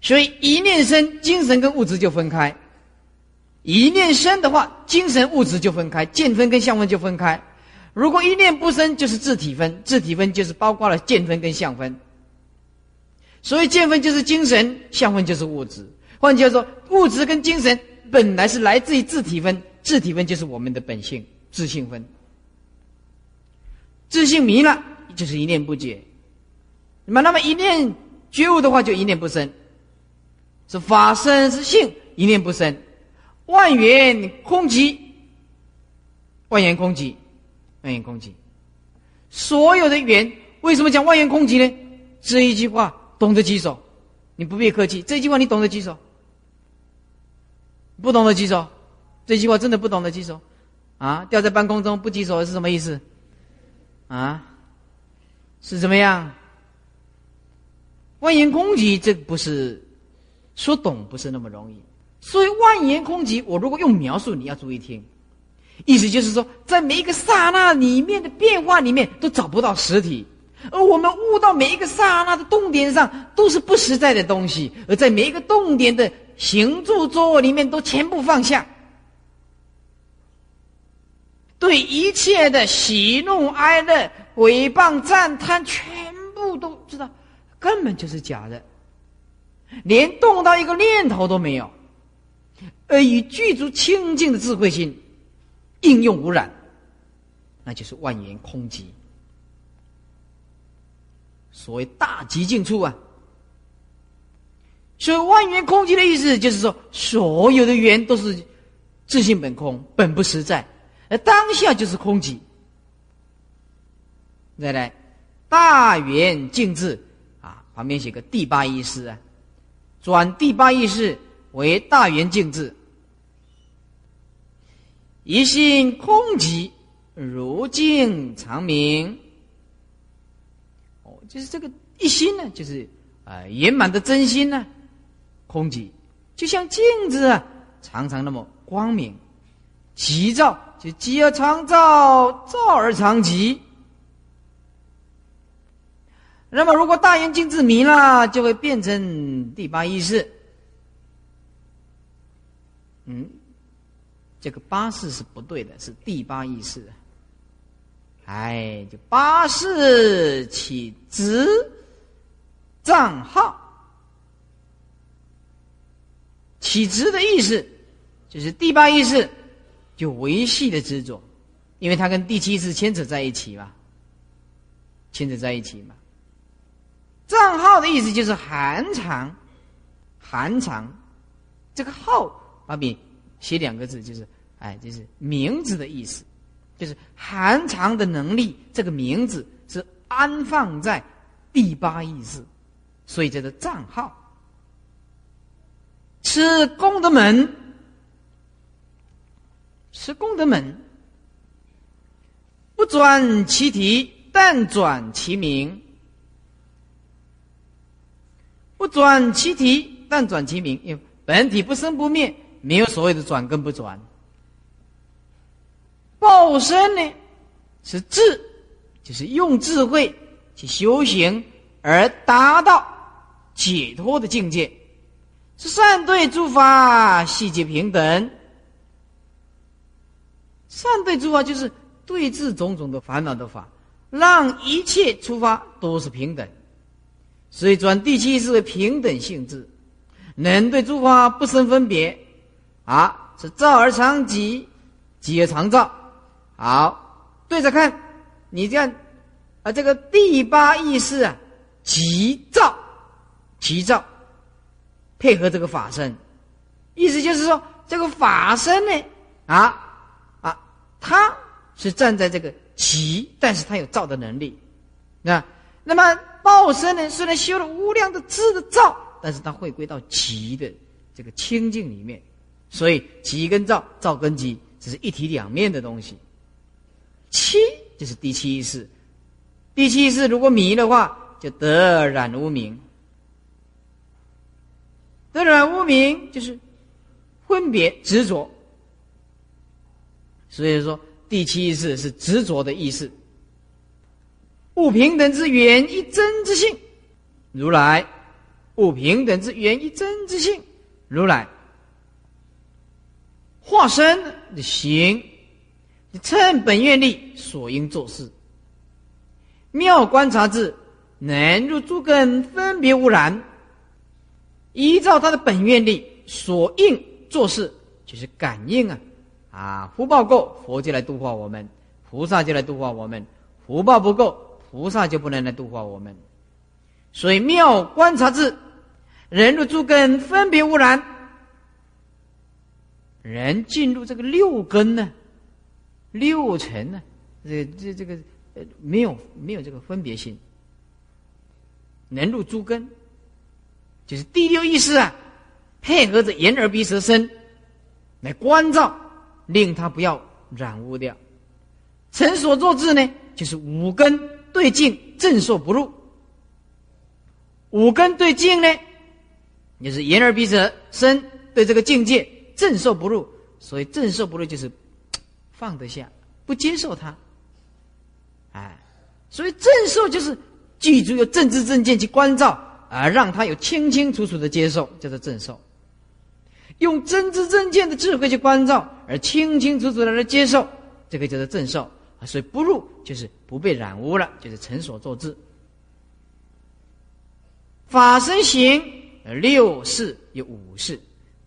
所以一念生，精神跟物质就分开；一念生的话，精神物质就分开，见分跟相分就分开。如果一念不生，就是自体分，自体分就是包括了见分跟相分。所以见分就是精神，相分就是物质。换句话说，物质跟精神本来是来自于自体分，自体分就是我们的本性，自性分。自性迷了，就是一念不解。那么，那么一念觉悟的话，就一念不生，是法身是性，一念不生，万缘空寂，万缘空寂，万缘空寂，所有的缘，为什么讲万缘空寂呢？这一句话懂得几手？你不必客气，这句话你懂得几手？不懂得举手？这句话真的不懂得举手？啊，掉在半空中不举手是什么意思？啊，是怎么样？万言空寂，这不是说懂不是那么容易。所以万言空寂，我如果用描述，你要注意听。意思就是说，在每一个刹那里面的变化里面，都找不到实体；而我们悟到每一个刹那的动点上，都是不实在的东西；而在每一个动点的行住坐卧里面，都全部放下。对一切的喜怒哀乐、诽谤赞叹，全。根本就是假的，连动到一个念头都没有，而以具足清净的智慧心应用无染，那就是万缘空寂。所谓大极尽处啊，所以万缘空寂的意思就是说，所有的缘都是自性本空，本不实在，而当下就是空寂。再来，大圆净智。旁边写个第八意识啊，转第八意识为大圆净智，一心空寂，如镜长明。哦，就是这个一心呢，就是啊圆满的真心呢，空寂，就像镜子啊，常常那么光明，急躁就急而常躁，躁而常急。那么，如果大圆镜智迷了，就会变成第八意识。嗯，这个八识是不对的，是第八意识。哎，就八识起执账号，起执的意思就是第八意识就维系的执着，因为它跟第七意识牵扯在一起嘛，牵扯在一起嘛。账号的意思就是含藏，含藏，这个号把笔写两个字，就是哎，就是名字的意思，就是含藏的能力。这个名字是安放在第八意识，所以叫做账号。吃功德门，吃功德门，不转其体，但转其名。不转其体，但转其名。因为本体不生不灭，没有所谓的转跟不转。报身呢，是智，就是用智慧去修行而达到解脱的境界，是善对诸法细节平等。善对诸法就是对治种种的烦恼的法，让一切出发都是平等。所以转第七是平等性质，能对诸法不生分别，啊，是照而常寂，寂而常照。好，对着看，你这样啊，这个第八意识啊，急躁，急躁，配合这个法身，意思就是说，这个法身呢，啊啊，他是站在这个急，但是他有照的能力，那那么报身呢，虽然修了无量的智的造，但是他会归到极的这个清净里面，所以极跟躁，躁跟急，这是一体两面的东西。七就是第七意识，第七意识如果迷的话，就得染无明。得染无明就是分别执着，所以说第七意识是执着的意识。不平等之源一真之性，如来；不平等之源一真之性，如来。化身的行。趁本愿力所应做事，妙观察智能入诸根分别无染，依照他的本愿力所应做事，就是感应啊啊！福报够，佛就来度化我们；菩萨就来度化我们；福报不够，菩萨就不能来度化我们。所以妙观察智，人入诸根分别污染，人进入这个六根呢？六尘呢？这这这个呃，没有没有这个分别心，能入诸根，就是第六意识啊，配合着眼耳鼻舌身来关照，令他不要染污掉。尘所作智呢，就是五根对境正受不入。五根对境呢，就是眼耳鼻舌身对这个境界正受不入，所以正受不入就是。放得下，不接受他，哎，所以正受就是记住有正知正见去关照，而让他有清清楚楚的接受，叫做正受。用真知正见的智慧去关照，而清清楚楚的来接受，这个叫做正受。所以不入就是不被染污了，就是成所作智。法身行六事有五事，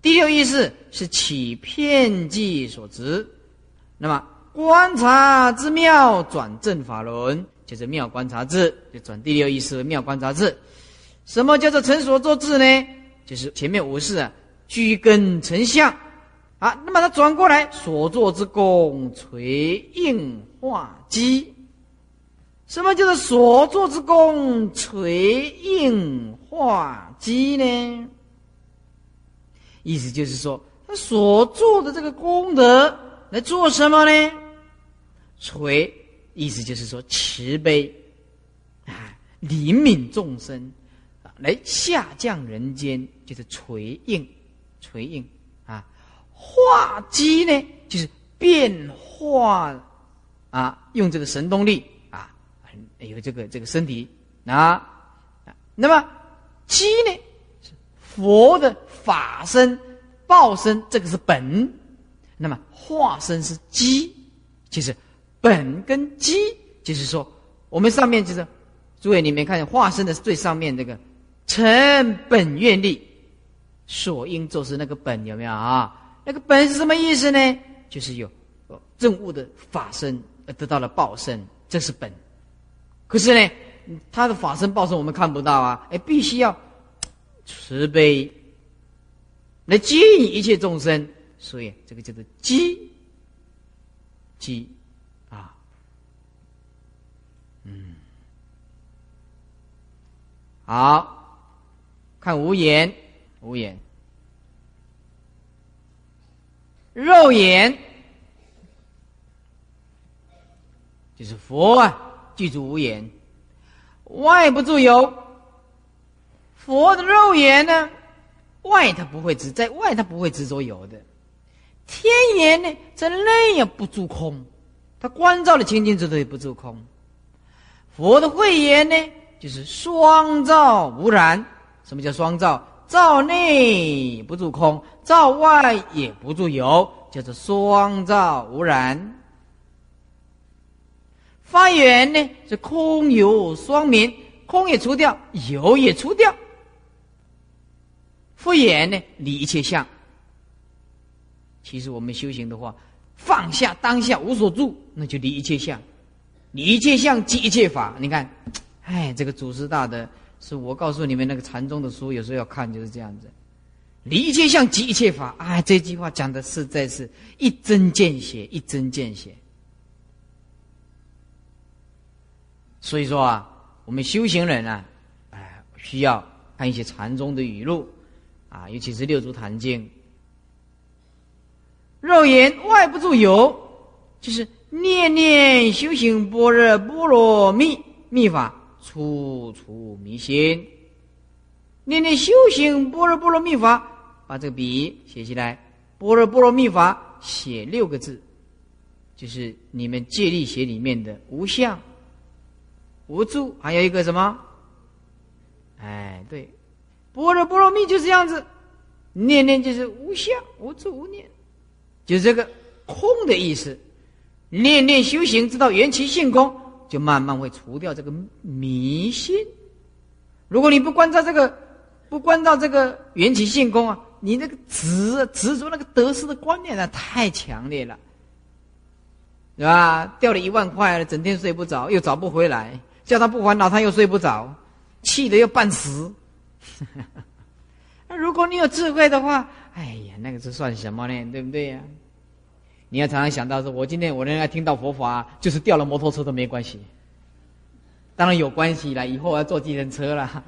第六意识是起片计所执。那么观察之妙转正法轮，就是妙观察智，就转第六意识妙观察智。什么叫做成所作智呢？就是前面五事啊，居根成相啊。那么它转过来，所作之功垂应化机。什么叫做所作之功垂应化机呢？意思就是说，他所做的这个功德。来做什么呢？垂，意思就是说慈悲，啊，怜悯众生，啊，来下降人间，就是垂应，垂应，啊，化机呢，就是变化，啊，用这个神动力，啊，有这个这个身体，啊，那么机呢，是佛的法身、报身，这个是本。那么化身是机，就是本跟机，就是说我们上面就是诸位，你们看化身的最上面这个成本愿力所应就是那个本有没有啊？那个本是什么意思呢？就是有正悟的法身得到了报身，这是本。可是呢，他的法身报身我们看不到啊，哎，必须要慈悲来接引一切众生。所以这个叫做机，机啊，嗯，好看无言，无言，肉眼就是佛啊，记住无言，外不住有，佛的肉眼呢，外他不会执，在外他不会执着有的。天眼呢，在内也不住空，他关照的清净之处也不住空。佛的慧眼呢，就是双照无染。什么叫双照？照内不住空，照外也不住有，叫做双照无染。发源呢，是空有双明，空也除掉，有也除掉。复眼呢，离一切相。其实我们修行的话，放下当下无所住，那就离一切相，离一切相即一切法。你看，哎，这个祖师大德是我告诉你们那个禅宗的书，有时候要看就是这样子。离一切相即一切法，哎，这句话讲的实在是一针见血，一针见血。所以说啊，我们修行人啊，哎，需要看一些禅宗的语录啊，尤其是《六祖坛经》。肉眼外不住有，就是念念修行般若波罗蜜密法，处处迷心。念念修行般若波罗蜜法，把这个笔写起来。般若波罗蜜法写六个字，就是你们借力写里面的无相、无住，还有一个什么？哎，对，般若波罗蜜就是这样子，念念就是无相、无住、无念。就这个空的意思，念念修行，知道缘起性空，就慢慢会除掉这个迷信。如果你不关照这个，不关照这个缘起性空啊，你那个执执着那个得失的观念啊，太强烈了，对吧？掉了一万块了，整天睡不着，又找不回来，叫他不烦恼，他又睡不着，气得要半死。那如果你有智慧的话，哎呀，那个是算什么呢？对不对呀？你要常常想到说，我今天我能够听到佛法，就是掉了摩托车都没关系。当然有关系了，以后我要坐计程车了。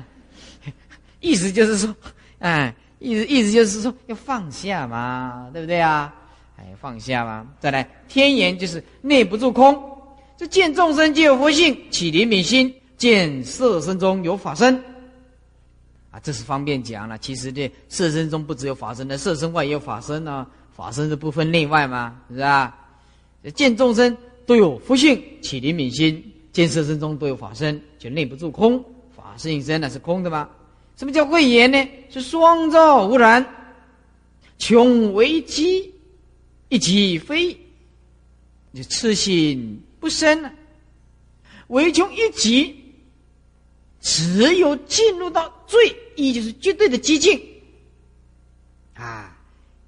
意思就是说，哎，意思意思就是说要放下嘛，对不对啊？哎，放下嘛。再来，天眼就是内不住空，这见众生皆有佛性，起灵敏心，见色身中有法身。啊，这是方便讲了。其实这色身中不只有法身的，色身外也有法身呢。法身是不分内外嘛？是吧？见众生都有佛性，起灵敏心；见色身中都有法身，就内不住空。法身一身那是空的吗？什么叫慧眼呢？是双照无染，穷为机，一即非，就痴心不生了。唯穷一极，只有进入到最一，就是绝对的寂静啊。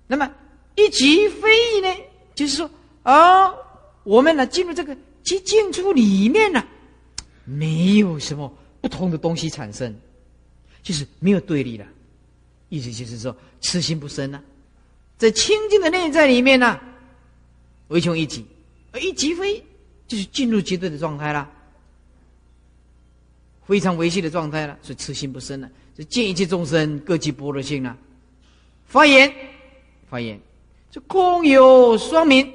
那么。一即非呢，就是说啊，我们呢进入这个即静处里面呢，没有什么不同的东西产生，就是没有对立的，意思就是说痴心不生呢，在清净的内在里面呢，唯穷一极，而一极非就是进入绝对的状态了，非常维系的状态了，所以痴心不生了，就见一切众生各具般若性了，发言，发言。这空有双明，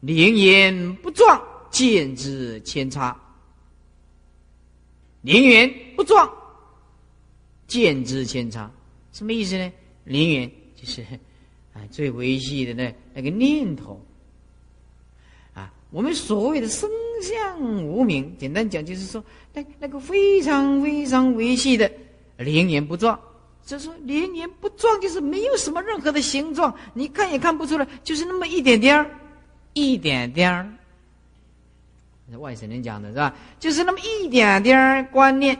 灵言不撞，见之千差。灵言不撞，见之千差，什么意思呢？灵言就是啊，最维系的那那个念头。我们所谓的生相无名，简单讲就是说，那那个非常非常维系的灵言不撞。就说，连年不撞，就是没有什么任何的形状，你看也看不出来，就是那么一点点儿，一点点儿。外省人讲的是吧？就是那么一点点儿观念，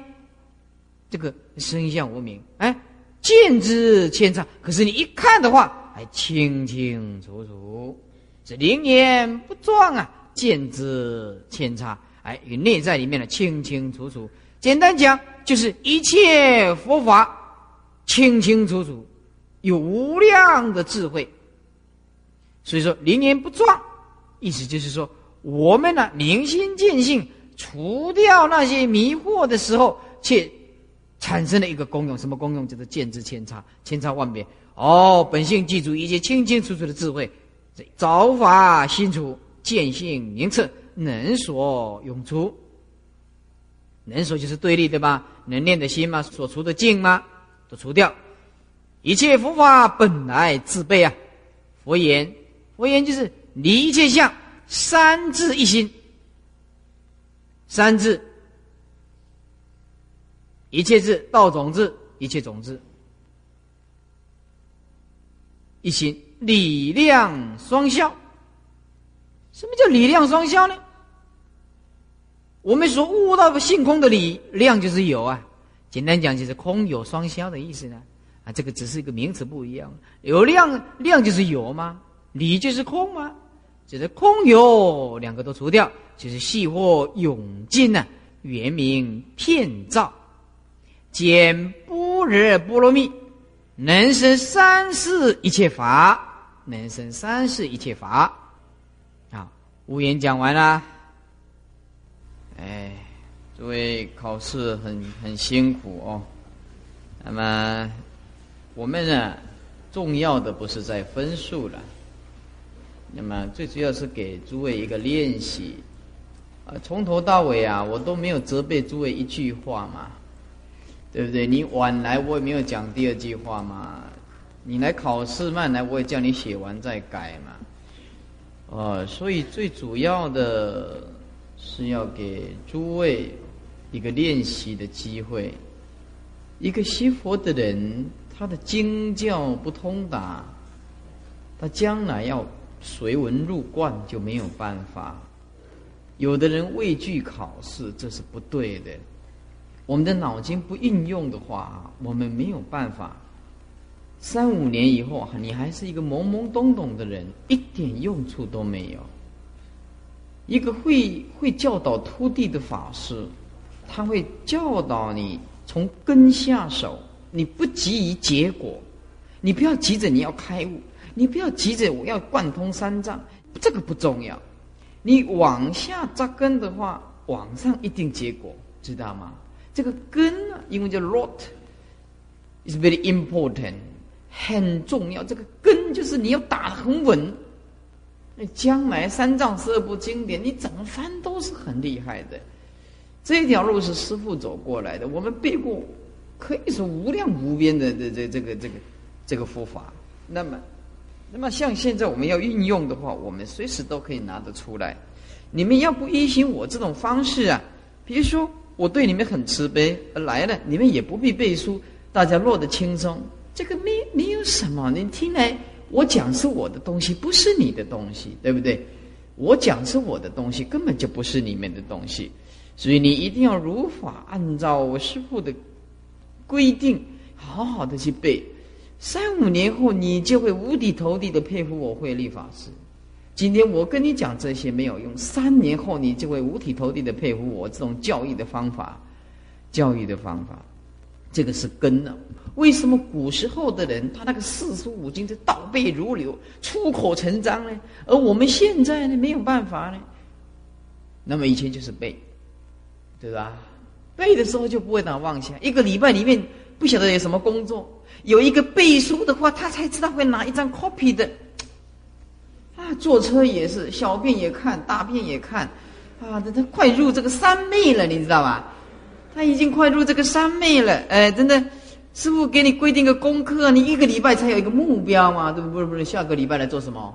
这个生相无名，哎，见之千差。可是你一看的话，还清清楚楚，这灵言不撞啊，见之千差，哎，与内在里面的清清楚楚。简单讲，就是一切佛法。清清楚楚，有无量的智慧。所以说，灵言不撞，意思就是说，我们呢明心见性，除掉那些迷惑的时候，却产生了一个功用。什么功用？叫做见之千差，千差万别。哦，本性记住一切清清楚楚的智慧，早法心处，见性明彻，能所永除。能所就是对立对吧？能念的心吗？所除的境吗？都除掉，一切佛法本来自备啊！佛言，佛言就是离一切相，三字一心。三字，一切字道种智，一切种智，一心，理量双消。什么叫理量双消呢？我们所悟到的性空的理量就是有啊。简单讲就是空有双消的意思呢，啊，这个只是一个名词不一样。有量量就是有吗？理就是空吗？就是空有两个都除掉，就是细或永金呢，原名片照，见般若波罗蜜，能生三世一切法，能生三世一切法。无言讲完了。哎，诸位考试很很辛苦哦。那么我们呢，重要的不是在分数了。那么最主要是给诸位一个练习，啊，从头到尾啊，我都没有责备诸位一句话嘛，对不对？你晚来我也没有讲第二句话嘛，你来考试慢来我也叫你写完再改嘛，啊，所以最主要的是要给诸位一个练习的机会，一个学佛的人，他的经教不通达，他将来要。随文入观就没有办法。有的人畏惧考试，这是不对的。我们的脑筋不运用的话，我们没有办法。三五年以后，你还是一个懵懵懂懂的人，一点用处都没有。一个会会教导徒弟的法师，他会教导你从根下手，你不急于结果，你不要急着你要开悟。你不要急着我要贯通三藏，这个不重要。你往下扎根的话，往上一定结果，知道吗？这个根啊，英文叫 root，is very important，很重要。这个根就是你要打得很稳。那将来三藏十二部经典，你怎么翻都是很厉害的。这条路是师父走过来的，我们背过，可以说无量无边的这这这个这个这个佛法。那么。那么像现在我们要运用的话，我们随时都可以拿得出来。你们要不依循我这种方式啊？比如说我对你们很慈悲，来了你们也不必背书，大家落得轻松。这个没没有什么，你听来我讲是我的东西，不是你的东西，对不对？我讲是我的东西，根本就不是你们的东西，所以你一定要如法按照我师父的规定，好好的去背。三五年后，你就会五体投地的佩服我慧立法师。今天我跟你讲这些没有用，三年后你就会五体投地的佩服我这种教育的方法。教育的方法，这个是根呢。为什么古时候的人他那个四书五经就倒背如流、出口成章呢？而我们现在呢没有办法呢？那么以前就是背，对吧？背的时候就不会当妄想，一个礼拜里面不晓得有什么工作。有一个背书的话，他才知道会拿一张 copy 的。啊，坐车也是，小便也看，大便也看，啊，这他快入这个三昧了，你知道吧？他已经快入这个三昧了，哎，真的，师傅给你规定个功课，你一个礼拜才有一个目标嘛，对不？不是不是，下个礼拜来做什么？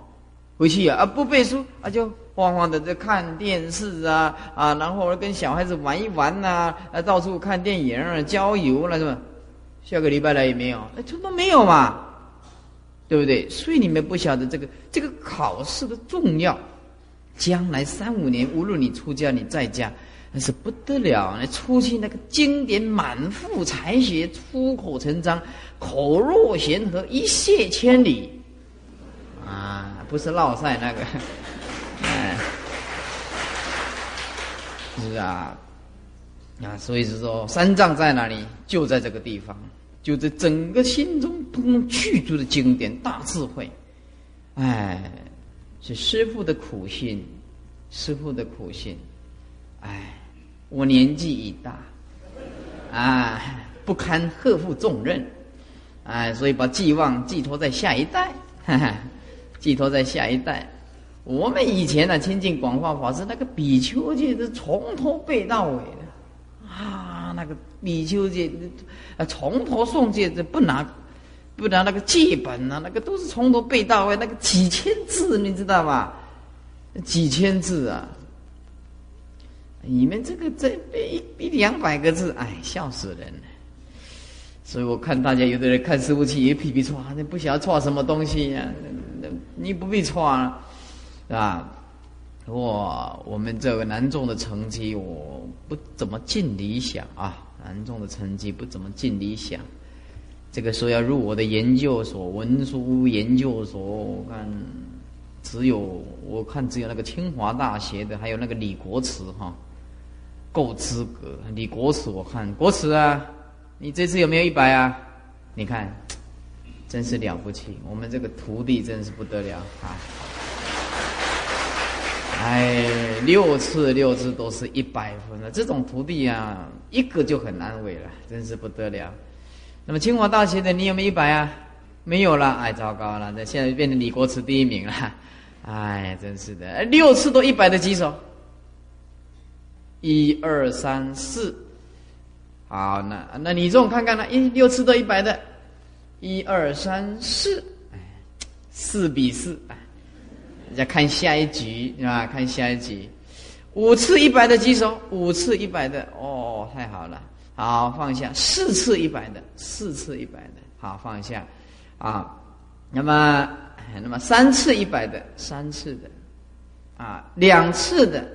回去啊，啊不背书啊，就慌慌的在看电视啊，啊，然后跟小孩子玩一玩呐，啊，到处看电影啊，郊游了是吧？下个礼拜来也没有，哎，这都没有嘛，对不对？所以你们不晓得这个这个考试的重要。将来三五年，无论你出家你在家，那是不得了。那出去那个经典满腹才学，出口成章，口若悬河，一泻千里。啊，不是落赛那个，哎，是啊。啊，所以是说，三藏在哪里？就在这个地方，就在整个心中通通具足的经典大智慧。哎，是师傅的苦心，师傅的苦心。哎，我年纪已大，啊，不堪荷负重任，啊，所以把寄望寄托在下一代，哈哈，寄托在下一代。我们以前呢，亲近广化法师那个比丘戒是从头背到尾的。啊，那个比丘戒，啊，从头诵戒，这不拿，不拿那个戒本啊，那个都是从头背到尾，那个几千字，你知道吧？几千字啊！你们这个这背一两百个字，哎，笑死人了。所以我看大家有的人看师傅去也皮皮错，你不晓得错什么东西呀？那你不必错啊，是吧？我我们这个南众的成绩，我不怎么尽理想啊。南众的成绩不怎么尽理想。这个说要入我的研究所，文书研究所，我看只有我看只有那个清华大学的，还有那个李国慈哈，够资格。李国慈我看国慈啊，你这次有没有一百啊？你看，真是了不起，我们这个徒弟真是不得了啊！哎，六次六次都是一百分了，这种徒弟啊，一个就很难为了，真是不得了。那么清华大学的你有没有一百啊？没有了，哎，糟糕了，那现在变成李国慈第一名了，哎，真是的，六次都一百的举手，一二三四，好，那那你这种看看呢？一六次都一百的，一二三四，四比四，哎，再看下一局是吧？看下一局，五次一百的举手，五次一百的，哦，太好了，好放下，四次一百的，四次一百的，好放下。啊，那么，那么三次一百的，三次的，啊，两次的，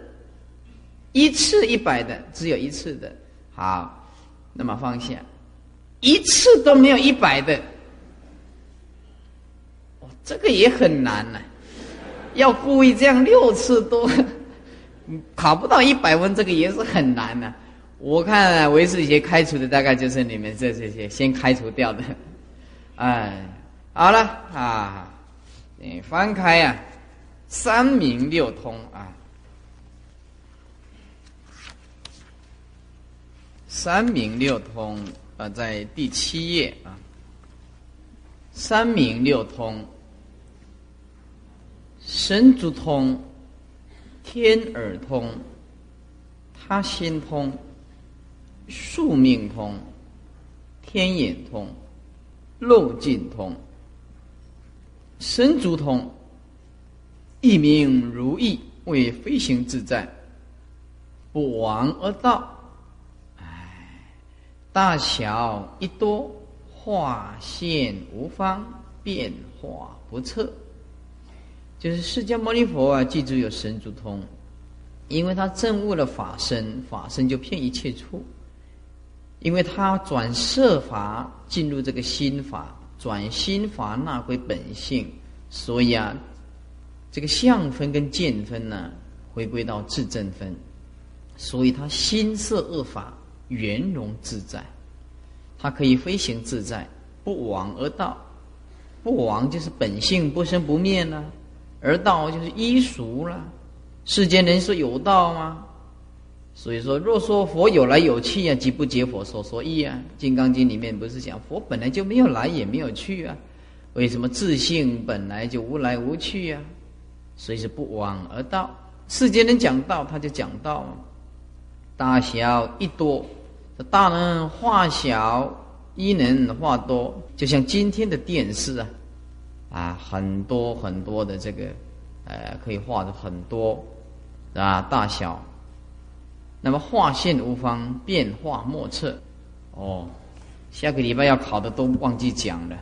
一次一百的，只有一次的，好，那么放下，一次都没有一百的，哦，这个也很难呢，要故意这样六次都 考不到一百分，这个也是很难的。我看维世杰开除的大概就是你们这这些先开除掉的。哎，好了啊，你翻开呀，三明六通啊，三明六通啊，在第七页啊，三明六通，神足通，天耳通，他心通，宿命通，天眼通。漏尽通，神足通，一名如意，为飞行自在，不亡而道。大小一多，化现无方，变化不测。就是释迦牟尼佛啊，记住有神足通，因为他证悟了法身，法身就骗一切处。因为他转色法进入这个心法，转心法纳归本性，所以啊，这个相分跟见分呢，回归到自正分，所以他心色恶法圆融自在，他可以飞行自在，不往而道，不往就是本性不生不灭呢，而道就是依俗了。世间人说有道吗？所以说，若说佛有来有去啊，即不解佛所说义啊。《金刚经》里面不是讲佛本来就没有来也没有去啊？为什么自性本来就无来无去啊？所以是不往而道。世间人讲道，他就讲道，大小一多，大能化小，一能化多，就像今天的电视啊，啊，很多很多的这个，呃，可以画的很多，啊，大小。那么画线无方，变化莫测。哦，下个礼拜要考的都忘记讲了。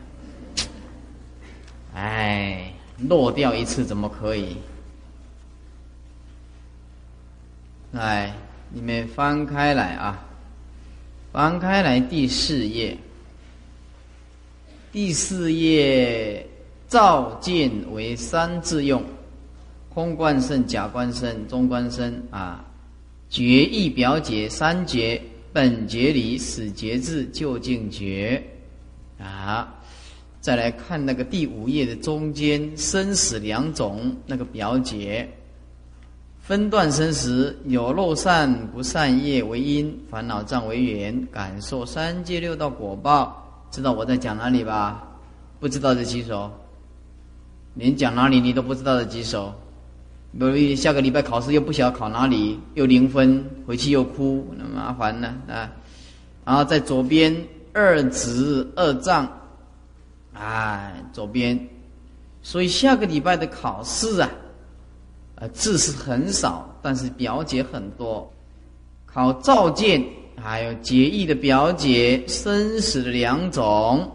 哎，落掉一次怎么可以？来，你们翻开来啊，翻开来第四页。第四页，照见为三字用：空观身、假观身、中观身啊。觉意表解三觉，本觉理、始觉智、究竟觉，啊，再来看那个第五页的中间生死两种那个表解，分段生死有漏善不善业为因，烦恼障为缘，感受三界六道果报，知道我在讲哪里吧？不知道的几手，连讲哪里你都不知道的几手。比如下个礼拜考试又不晓得考哪里，又零分，回去又哭，那麻烦了啊！然后在左边二直二障，哎，左边，所以下个礼拜的考试啊，呃，字是很少，但是表姐很多，考照见，还有结义的表姐，生死的两种，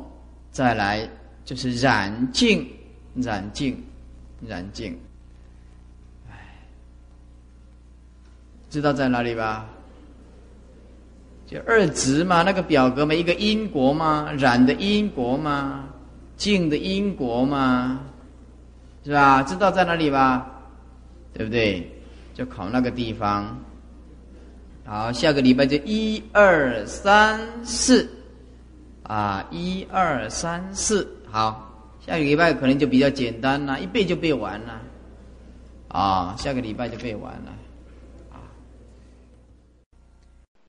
再来就是染净，染净，染净。知道在哪里吧？就二值嘛，那个表格嘛，一个因果嘛，染的因果嘛，净的因果嘛，是吧？知道在哪里吧？对不对？就考那个地方。好，下个礼拜就一二三四，啊，一二三四，好，下个礼拜可能就比较简单了，一背就背完了，啊，下个礼拜就背完了。